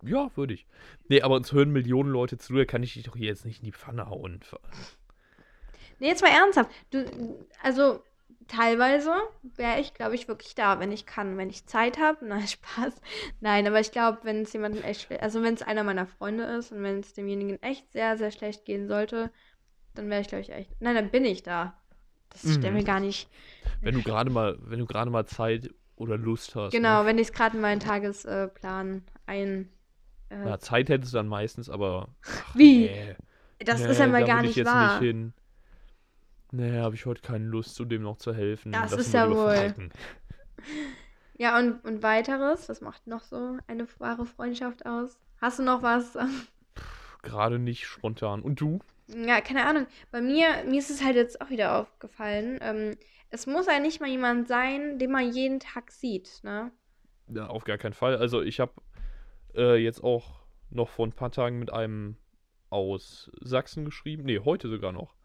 Ja, würde ich. Nee, aber uns hören Millionen Leute zu, da kann ich dich doch hier jetzt nicht in die Pfanne hauen. Nee, jetzt mal ernsthaft. Du, also, teilweise wäre ich, glaube ich, wirklich da, wenn ich kann, wenn ich Zeit habe. Nein, Spaß. Nein, aber ich glaube, wenn es jemandem echt schlecht, also wenn es einer meiner Freunde ist und wenn es demjenigen echt sehr, sehr schlecht gehen sollte, dann wäre ich, glaube ich, echt. Nein, dann bin ich da. Das Mhm. stell mir gar nicht. Wenn du gerade mal, wenn du gerade mal Zeit oder Lust hast. Genau, Ne? wenn ich es gerade in meinen Tagesplan ein. Äh, Ja, Zeit hättest du dann meistens, aber. Ach, Wie? Nee, das nee, ist ja mal gar nicht wahr. nicht hin. Nee, habe ich heute keine Lust, zu dem noch zu helfen. Das Lassen ist ja wohl. Ja, und, und weiteres, was macht noch so eine wahre Freundschaft aus? Hast du noch was? Gerade nicht spontan. Und du? Ja, keine Ahnung. Bei mir, mir ist es halt jetzt auch wieder aufgefallen. Ähm, es muss ja nicht mal jemand sein, den man jeden Tag sieht, ne? Ja, auf gar keinen Fall. Also ich habe äh, jetzt auch noch vor ein paar Tagen mit einem aus Sachsen geschrieben. Nee, heute sogar noch.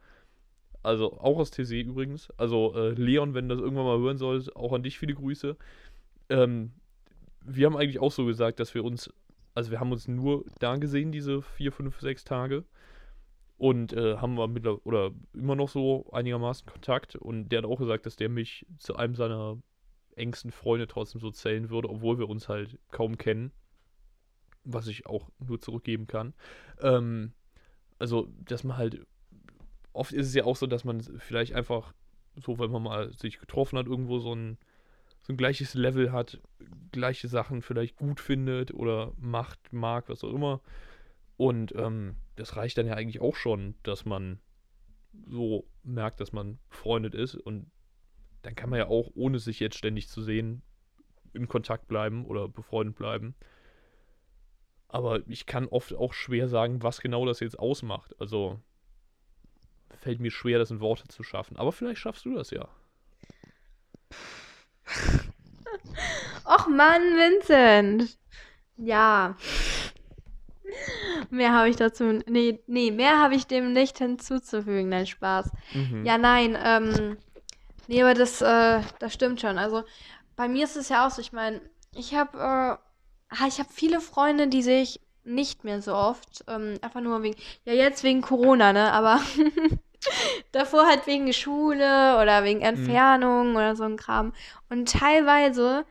Also auch aus TC übrigens. Also äh, Leon, wenn du das irgendwann mal hören sollst, auch an dich viele Grüße. Ähm, wir haben eigentlich auch so gesagt, dass wir uns, also wir haben uns nur da gesehen, diese vier, fünf, sechs Tage. Und äh, haben wir mittler oder immer noch so einigermaßen Kontakt. Und der hat auch gesagt, dass der mich zu einem seiner engsten Freunde trotzdem so zählen würde, obwohl wir uns halt kaum kennen. Was ich auch nur zurückgeben kann. Ähm, also, dass man halt. Oft ist es ja auch so, dass man vielleicht einfach so, wenn man mal sich getroffen hat, irgendwo so ein, so ein gleiches Level hat, gleiche Sachen vielleicht gut findet oder macht, mag, was auch immer. Und ähm, das reicht dann ja eigentlich auch schon, dass man so merkt, dass man befreundet ist. Und dann kann man ja auch, ohne sich jetzt ständig zu sehen, in Kontakt bleiben oder befreundet bleiben. Aber ich kann oft auch schwer sagen, was genau das jetzt ausmacht. Also fällt mir schwer, das in Worte zu schaffen. Aber vielleicht schaffst du das ja. Och Mann, Vincent. Ja. Mehr habe ich dazu. Nee, nee, mehr habe ich dem nicht hinzuzufügen. Nein, Spaß. Mhm. Ja, nein, ähm. Nee, aber das, äh, das stimmt schon. Also, bei mir ist es ja auch so, ich meine, ich habe, äh, ich habe viele Freunde, die sehe ich nicht mehr so oft. Ähm, einfach nur wegen, ja, jetzt wegen Corona, ne? Aber Davor halt wegen Schule oder wegen Entfernung mhm. oder so ein Kram. Und teilweise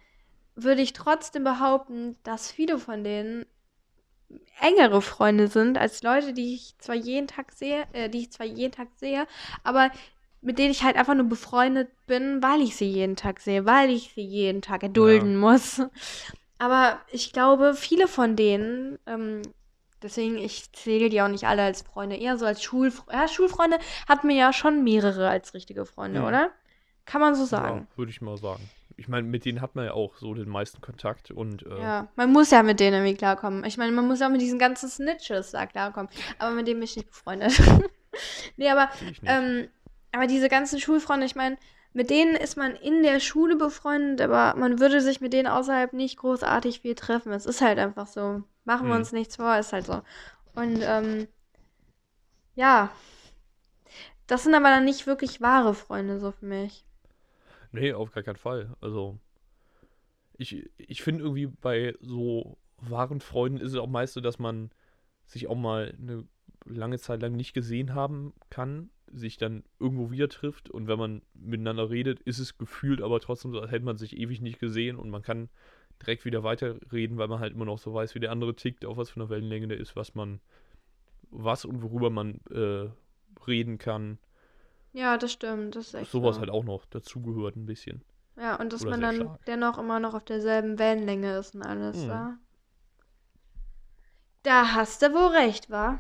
würde ich trotzdem behaupten, dass viele von denen engere Freunde sind als Leute, die ich zwar jeden Tag sehe, äh, die ich zwar jeden Tag sehe, aber mit denen ich halt einfach nur befreundet bin, weil ich sie jeden Tag sehe, weil ich sie jeden Tag erdulden ja. muss. Aber ich glaube, viele von denen, ähm, deswegen, ich zähle die auch nicht alle als Freunde, eher so als Schulfreunde. Ja, Schulfreunde hat mir ja schon mehrere als richtige Freunde, ja. oder? Kann man so sagen. Ja, würde ich mal sagen. Ich meine, mit denen hat man ja auch so den meisten Kontakt und. Äh ja, man muss ja mit denen irgendwie klarkommen. Ich meine, man muss ja auch mit diesen ganzen Snitches da klarkommen. Aber mit denen bin ich nicht befreundet. nee, aber. Ähm, aber diese ganzen Schulfreunde, ich meine, mit denen ist man in der Schule befreundet, aber man würde sich mit denen außerhalb nicht großartig viel treffen. Es ist halt einfach so. Machen wir hm. uns nichts vor, ist halt so. Und ähm, ja, das sind aber dann nicht wirklich wahre Freunde so für mich. Nee, auf gar keinen Fall. Also, ich, ich finde irgendwie bei so wahren Freunden ist es auch meist so, dass man sich auch mal eine lange Zeit lang nicht gesehen haben kann, sich dann irgendwo wieder trifft und wenn man miteinander redet, ist es gefühlt aber trotzdem so, als hätte man sich ewig nicht gesehen und man kann direkt wieder weiterreden, weil man halt immer noch so weiß, wie der andere tickt, auf was für einer Wellenlänge der ist, was man, was und worüber man äh, reden kann. Ja, das stimmt. Das ist echt Sowas so. halt auch noch dazugehört ein bisschen. Ja, und dass Oder man dann stark. dennoch immer noch auf derselben Wellenlänge ist und alles, mhm. ja. Da hast du wohl recht, wa?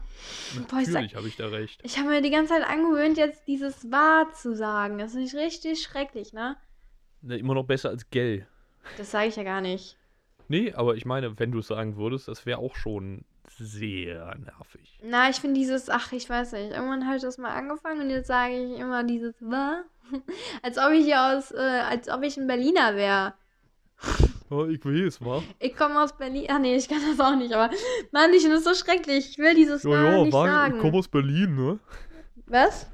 Natürlich habe ich da recht. Ich habe mir die ganze Zeit angewöhnt, jetzt dieses wahr zu sagen. Das ist nicht richtig schrecklich, ne? ne immer noch besser als gell. Das sage ich ja gar nicht. Nee, aber ich meine, wenn du es sagen würdest, das wäre auch schon sehr nervig. Na, ich finde dieses, ach, ich weiß nicht, irgendwann habe ich das mal angefangen und jetzt sage ich immer dieses, was? als ob ich hier aus, äh, als ob ich ein Berliner wäre. Oh, ich weiß, wa? Ich komme aus Berlin. Ach nee, ich kann das auch nicht, aber Mann, ich finde das so schrecklich. Ich will dieses ja, ja, nicht war, sagen. Ich komme aus Berlin, ne? Was?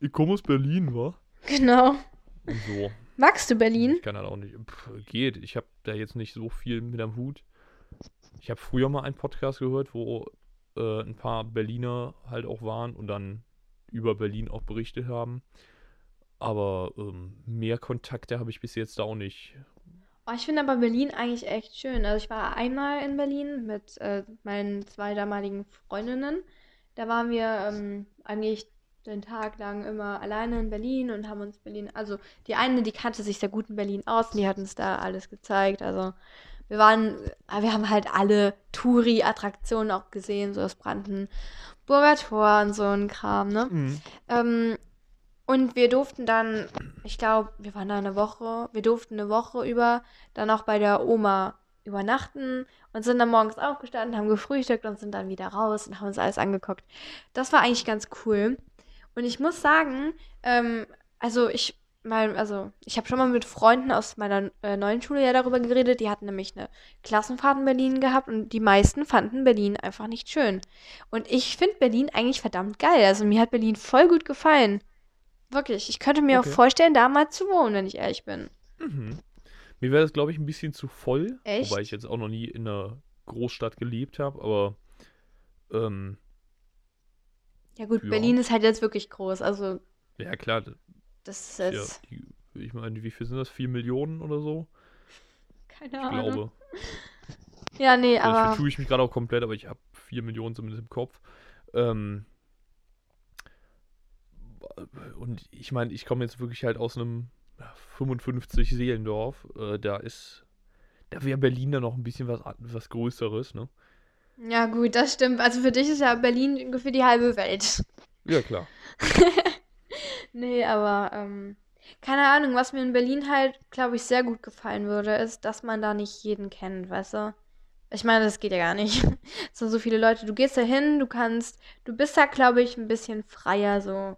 Ich komme aus Berlin, wa? Genau. So. Magst du Berlin? Ich kann halt auch nicht. Pff, geht. Ich habe da jetzt nicht so viel mit am Hut. Ich habe früher mal einen Podcast gehört, wo äh, ein paar Berliner halt auch waren und dann über Berlin auch berichtet haben. Aber ähm, mehr Kontakte habe ich bis jetzt auch nicht. Oh, ich finde aber Berlin eigentlich echt schön. Also ich war einmal in Berlin mit äh, meinen zwei damaligen Freundinnen. Da waren wir ähm, eigentlich den Tag lang immer alleine in Berlin und haben uns Berlin, also die eine, die kannte sich sehr gut in Berlin aus und die hat uns da alles gezeigt. Also wir waren, wir haben halt alle Touri-Attraktionen auch gesehen, so das Brandenburger Tor und so ein Kram, ne? Mhm. Ähm, und wir durften dann, ich glaube, wir waren da eine Woche, wir durften eine Woche über dann auch bei der Oma übernachten und sind dann morgens aufgestanden, haben gefrühstückt und sind dann wieder raus und haben uns alles angeguckt. Das war eigentlich ganz cool. Und ich muss sagen, ähm, also ich mal, also ich habe schon mal mit Freunden aus meiner äh, neuen Schule ja darüber geredet. Die hatten nämlich eine Klassenfahrt in Berlin gehabt und die meisten fanden Berlin einfach nicht schön. Und ich finde Berlin eigentlich verdammt geil. Also mir hat Berlin voll gut gefallen. Wirklich. Ich könnte mir okay. auch vorstellen, da mal zu wohnen, wenn ich ehrlich bin. Mhm. Mir wäre das, glaube ich, ein bisschen zu voll. Echt? Wobei ich jetzt auch noch nie in einer Großstadt gelebt habe, aber ähm, ja gut, ja. Berlin ist halt jetzt wirklich groß, also. Ja, klar. Das ist jetzt. Ja, die, ich meine, wie viel sind das? Vier Millionen oder so? Keine ich Ahnung. Ich glaube. Ja, nee, also aber. Da tue ich mich gerade auch komplett, aber ich habe vier Millionen zumindest im Kopf. Ähm, und ich meine, ich komme jetzt wirklich halt aus einem 55 Seelendorf. Äh, da ist. Da wäre Berlin dann noch ein bisschen was, was Größeres, ne? Ja, gut, das stimmt. Also für dich ist ja Berlin für die halbe Welt. Ja, klar. nee, aber ähm, keine Ahnung, was mir in Berlin halt, glaube ich, sehr gut gefallen würde, ist, dass man da nicht jeden kennt, weißt du? Ich meine, das geht ja gar nicht. Es sind so viele Leute. Du gehst da hin, du kannst, du bist da, glaube ich, ein bisschen freier so.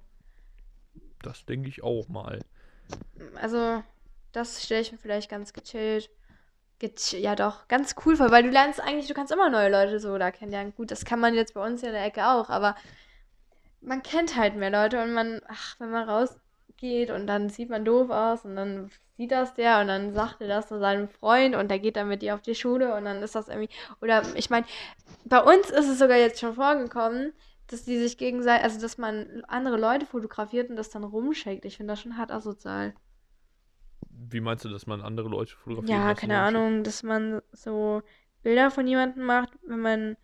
Das denke ich auch mal. Also, das stelle ich mir vielleicht ganz gechillt ja doch, ganz cool vor, weil du lernst eigentlich, du kannst immer neue Leute so da kennenlernen. Gut, das kann man jetzt bei uns hier in der Ecke auch, aber man kennt halt mehr Leute und man, ach, wenn man rausgeht und dann sieht man doof aus und dann sieht das der und dann sagt er das zu seinem Freund und der geht dann mit dir auf die Schule und dann ist das irgendwie, oder ich meine, bei uns ist es sogar jetzt schon vorgekommen, dass die sich gegenseitig, also dass man andere Leute fotografiert und das dann rumschickt. Ich finde das schon hart asozial. Wie meinst du, dass man andere Leute fotografiert? Ja, keine so? Ahnung, dass man so Bilder von jemandem macht, wenn man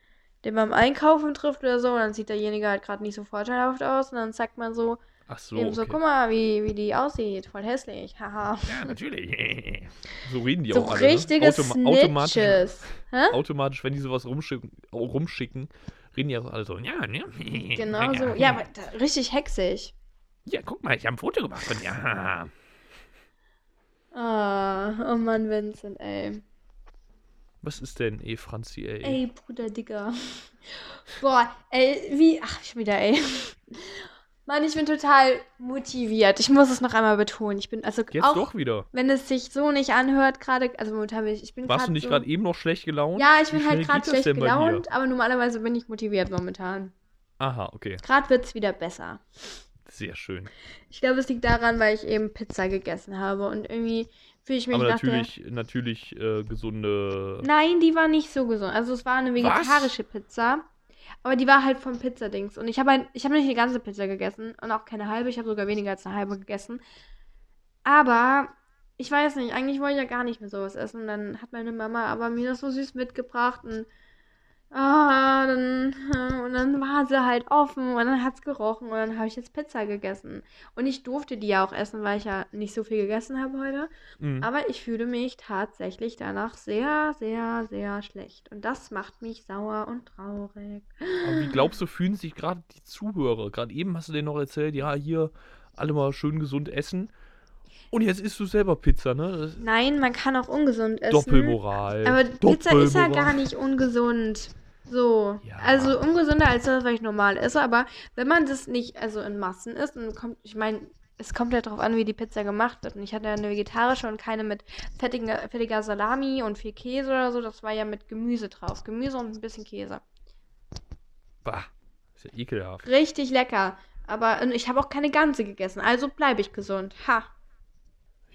den beim Einkaufen trifft oder so, und dann sieht derjenige halt gerade nicht so vorteilhaft aus und dann zeigt man so, Ach so, eben so, okay. guck mal, wie, wie die aussieht, voll hässlich, haha. Ja, natürlich. So reden die So auch alle. richtige ne? Automa automatisch, Snitches. Hä? automatisch, wenn die sowas rumschicken, rumschicken, reden die auch alle so, ja, ne? Genau so. Ja, aber da, richtig hexig. Ja, guck mal, ich habe ein Foto gemacht von dir. Ah, oh Mann, Vincent, ey. Was ist denn, eh, Franzi, ey? Ey, Bruder, Digga. Boah, ey, wie. Ach, schon wieder, ey. Mann, ich bin total motiviert. Ich muss es noch einmal betonen. Ich bin, also Jetzt auch, doch wieder. wenn es sich so nicht anhört, gerade, also momentan bin ich, ich bin Warst du nicht so, gerade eben noch schlecht gelaunt? Ja, ich Wie bin halt gerade schlecht gelaunt, aber normalerweise bin ich motiviert momentan. Aha, okay. Gerade wird es wieder besser. Sehr schön. Ich glaube, es liegt daran, weil ich eben Pizza gegessen habe und irgendwie fühle ich mich Aber nach der... natürlich, natürlich äh, gesunde. Nein, die war nicht so gesund. Also es war eine vegetarische Pizza. Aber die war halt vom Pizzadings. Und ich habe halt, ich habe nicht eine ganze Pizza gegessen und auch keine halbe. Ich habe sogar weniger als eine halbe gegessen. Aber ich weiß nicht, eigentlich wollte ich ja gar nicht mehr sowas essen. Dann hat meine Mama aber mir das so süß mitgebracht und ah, dann, äh, und dann war sie halt offen und dann hat es gerochen und dann habe ich jetzt Pizza gegessen. Und ich durfte die ja auch essen, weil ich ja nicht so viel gegessen habe heute. Mhm. Aber ich fühle mich tatsächlich danach sehr, sehr, sehr schlecht. Und das macht mich sauer und traurig. Aber wie glaubst du, fühlen sich gerade die Zuhörer? Gerade eben hast du denen noch erzählt, ja, hier alle mal schön gesund essen. Und jetzt isst du selber Pizza, ne? Nein, man kann auch ungesund essen. Doppelmoral. Aber Pizza ist ja gar nicht ungesund. So. Ja. Also ungesünder als das, was ich normal esse. Aber wenn man das nicht also in Massen isst, dann kommt, ich meine, es kommt ja darauf an, wie die Pizza gemacht wird. Und ich hatte ja eine vegetarische und keine mit fettiger, fettiger Salami und viel Käse oder so. Das war ja mit Gemüse drauf. Gemüse und ein bisschen Käse. Bah, ist ja ekelhaft. Richtig lecker. Aber ich habe auch keine ganze gegessen. Also bleibe ich gesund. Ha.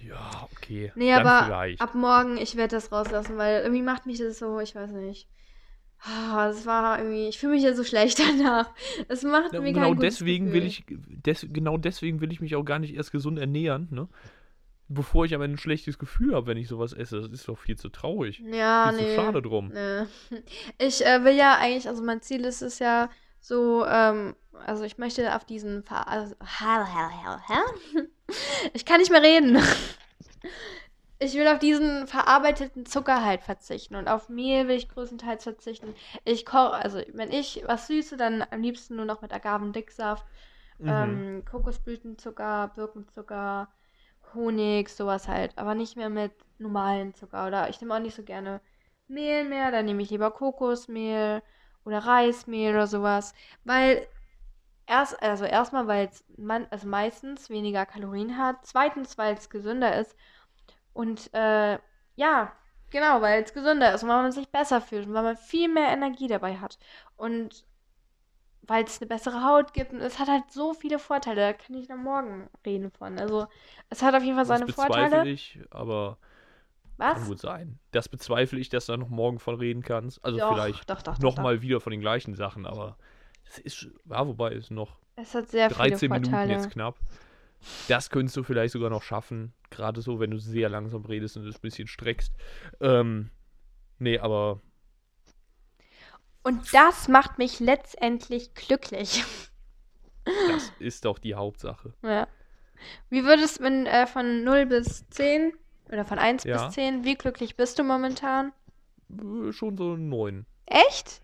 Ja, okay. Nee, Dann aber vielleicht. ab morgen, ich werde das rauslassen, weil irgendwie macht mich das so, ich weiß nicht. Das war irgendwie, ich fühle mich ja so schlecht danach. Es macht Ja, mir genau kein deswegen will Gefühl. ich, des, genau deswegen will ich mich auch gar nicht erst gesund ernähren, ne? Bevor ich aber ein schlechtes Gefühl habe, wenn ich sowas esse. Das ist doch viel zu traurig. Ja, viel nee. zu schade drum. Nee. Ich äh, will ja eigentlich, also mein Ziel ist es ja so, ähm, also ich möchte auf diesen Ver also, Ich kann nicht mehr reden. Ich will auf diesen verarbeiteten Zucker halt verzichten und auf Mehl will ich größtenteils verzichten. Ich koche, also wenn ich was süße, dann am liebsten nur noch mit Agavendicksaft, Mhm. ähm, Kokosblütenzucker, Birkenzucker, Honig, sowas halt. Aber nicht mehr mit normalen Zucker. Oder ich nehme auch nicht so gerne Mehl mehr, dann nehme ich lieber Kokosmehl oder Reismehl oder sowas. Weil erst, also erstmal, weil es man, also meistens weniger Kalorien hat. Zweitens, weil es gesünder ist. Und äh, ja, genau, weil es gesünder ist und weil man sich besser fühlt und weil man viel mehr Energie dabei hat. Und weil es eine bessere Haut gibt und es hat halt so viele Vorteile. Da kann ich am Morgen reden von. Also es hat auf jeden Fall das seine bezweifle Vorteile. ich, aber kann Was? gut sein. Das bezweifle ich, dass du da noch morgen von reden kannst. Also Doch, vielleicht doch, doch, doch, nochmal wieder von den gleichen Sachen, aber es ist, ja, wobei es noch. Es hat sehr viele 13 Minuten Vorteile. jetzt knapp. Das könntest du vielleicht sogar noch schaffen. Gerade so, wenn du sehr langsam redest und es ein bisschen streckst. Ähm, nee, aber Und das macht mich letztendlich glücklich. das ist doch die Hauptsache. Ja. Wie würdest du, äh, von 0 bis 10 oder von 1 Ja. bis 10, wie glücklich bist du momentan? Äh, Schon so neun. Echt?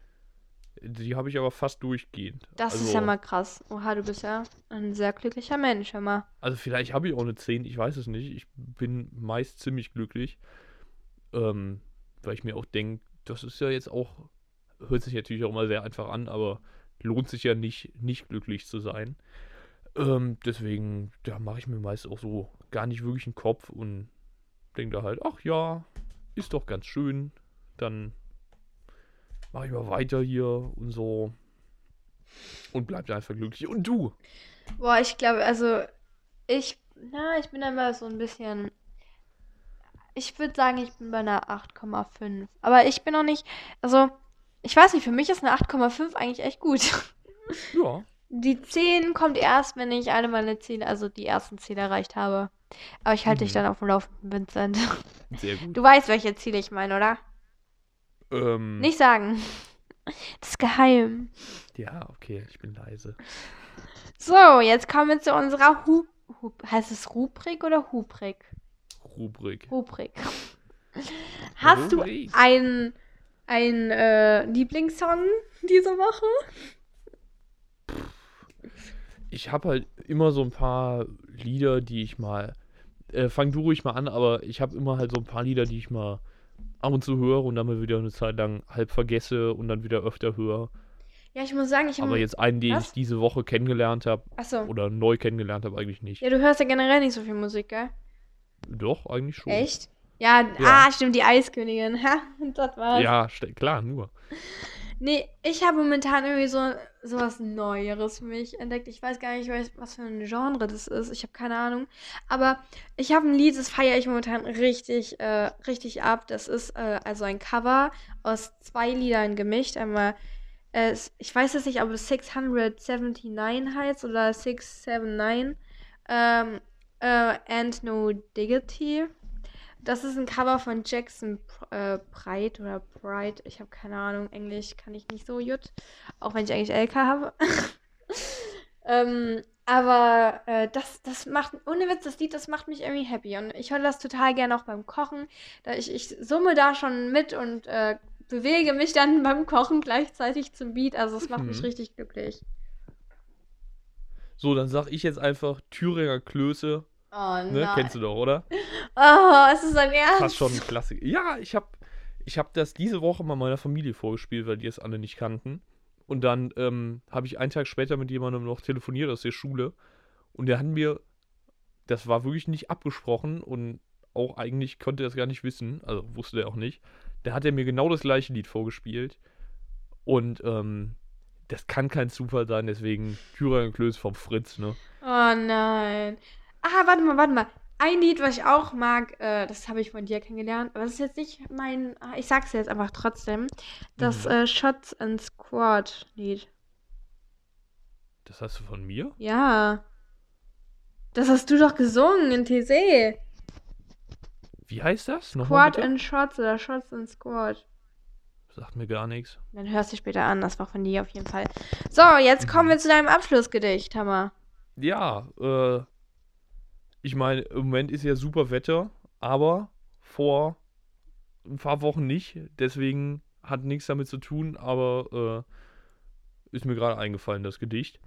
Die habe ich aber fast durchgehend. Das also, ist ja mal krass. Oha, du bist ja ein sehr glücklicher Mensch, mal. Also vielleicht habe ich auch eine 10, ich weiß es nicht. Ich bin meist ziemlich glücklich. Ähm, weil ich mir auch denke, das ist ja jetzt auch, hört sich natürlich auch immer sehr einfach an, aber lohnt sich ja nicht, nicht glücklich zu sein. Ähm, deswegen, da mache ich mir meist auch so gar nicht wirklich einen Kopf und denke da halt, ach ja, ist doch ganz schön. Dann mache ich mal weiter hier und so. Und bleib da einfach glücklich. Und du? Boah, ich glaube, also ich, na, ich bin immer so ein bisschen. Ich würde sagen, ich bin bei einer 8,5. Aber ich bin noch nicht, also ich weiß nicht, für mich ist eine 8,5 eigentlich echt gut. Ja. Die 10 kommt erst, wenn ich alle meine Ziele, also die ersten Ziele erreicht habe. Aber ich halte dich Mhm. dann auf dem Laufenden, Vincent. Sehr gut. Du weißt, welche Ziele ich meine, oder? Ähm, Nicht sagen. Das ist geheim. Ja, okay, ich bin leise. So, jetzt kommen wir zu unserer Hu Hu heißt es Rubrik oder Hubrik? Rubrik. Rubrik. Hast du Rubrik. einen ein, äh, Lieblingssong diese Woche? Ich habe halt immer so ein paar Lieder, die ich mal. Äh, fang du ruhig mal an, aber ich habe immer halt so ein paar Lieder, die ich mal ab und zu höre und dann mal wieder eine Zeit lang halb vergesse und dann wieder öfter höre. Ja, ich muss sagen, ich Aber jetzt einen, den Was? ich diese Woche kennengelernt habe Achso. oder neu kennengelernt habe, eigentlich nicht. Ja, du hörst ja generell nicht so viel Musik, gell? Doch, eigentlich schon. Echt? Ja, Ja. ah, stimmt, die Eiskönigin. Ha, das war's. Ja, klar, nur. Nee, ich habe momentan irgendwie so sowas Neueres für mich entdeckt. Ich weiß gar nicht, was was für ein Genre das ist. Ich habe keine Ahnung. Aber ich habe ein Lied, das feiere ich momentan richtig, äh, richtig ab. Das ist äh, also ein Cover aus zwei Liedern gemischt. Einmal, äh, ich weiß jetzt nicht, ob es 679 heißt oder 679. Ähm, äh, And No Diggity. Das ist ein Cover von Jackson äh, Bright oder Bright. Ich habe keine Ahnung. Englisch kann ich nicht so gut. Auch wenn ich eigentlich LK habe. ähm, aber äh, das, das macht, ohne Witz, das Lied, das macht mich irgendwie happy. Und ich höre das total gerne auch beim Kochen. Da ich, ich summe da schon mit und äh, bewege mich dann beim Kochen gleichzeitig zum Beat. Also es macht mich Mhm. richtig glücklich. So, dann sag ich jetzt einfach Thüringer Klöße. Oh Ne? Kennst du doch, oder? Oh, es ist ein Ernst. Fast schon ein Klassiker. Ja, ich habe ich hab das diese Woche mal meiner Familie vorgespielt, weil die es alle nicht kannten. Und dann ähm, habe ich einen Tag später mit jemandem noch telefoniert aus der Schule. Und der hat mir, das war wirklich nicht abgesprochen und auch eigentlich konnte er es gar nicht wissen, also wusste er auch nicht. Da hat er mir genau das gleiche Lied vorgespielt. Und ähm, das kann kein Zufall sein, deswegen Thüringer Klöße vom Fritz, ne? Oh nein. Ah, warte mal, warte mal. Ein Lied, was ich auch mag, äh, das habe ich von dir kennengelernt, aber das ist jetzt nicht mein. ah, Ich sag's jetzt einfach trotzdem. Das Mhm. äh, Shots and Squad Lied. Das hast du von mir? Ja. Das hast du doch gesungen in TC. Wie heißt das? Nochmal Squad bitte? and Shots oder Shots and Squad. Sagt mir gar nichts. Dann hörst du später an, das war von dir auf jeden Fall. So, jetzt kommen Mhm. wir zu deinem Abschlussgedicht, Hammer. Ja, äh, ich meine, im Moment ist ja super Wetter, aber vor ein paar Wochen nicht. Deswegen hat nichts damit zu tun, aber äh, ist mir gerade eingefallen, das Gedicht.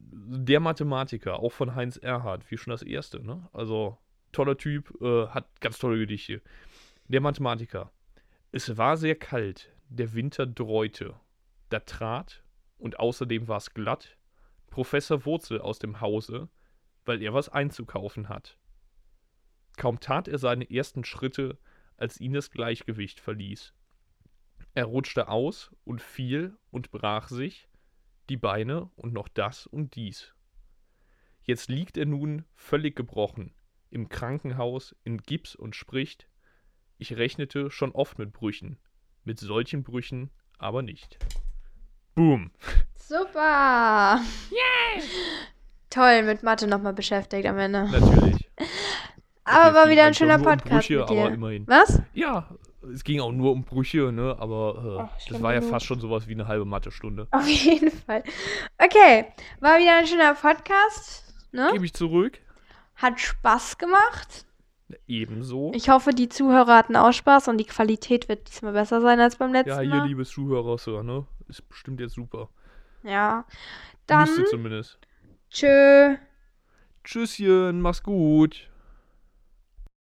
Der Mathematiker, auch von Heinz Erhardt, wie schon das erste, ne? Also, toller Typ, äh, hat ganz tolle Gedichte. Der Mathematiker. Es war sehr kalt, der Winter dräute. Da trat, und außerdem war es glatt, Professor Wurzel aus dem Hause, weil er was einzukaufen hat. Kaum tat er seine ersten Schritte, als ihn das Gleichgewicht verließ. Er rutschte aus und fiel und brach sich die Beine und noch das und dies. Jetzt liegt er nun völlig gebrochen im Krankenhaus in Gips und spricht, ich rechnete schon oft mit Brüchen, mit solchen Brüchen aber nicht. Boom. Super. Toll, mit Mathe nochmal beschäftigt am Ende. Natürlich. Aber Es war wieder ein eigentlich schöner nur um Podcast Brüche, mit dir. aber immerhin. Was? Ja, es ging auch nur um Brüche, ne? Aber äh, Ach, das war ja fast schon sowas wie eine halbe Mathestunde. Auf jeden Fall. Okay, war wieder ein schöner Podcast. Ne? Gebe ich zurück. Hat Spaß gemacht. Ebenso. Ich hoffe, die Zuhörer hatten auch Spaß und die Qualität wird diesmal besser sein als beim letzten ja, hier, Mal. liebes Zuhörer, ne? Ist bestimmt jetzt super. Ja. Dann Müsste zumindest. Tschö. Tschüsschen, mach's gut.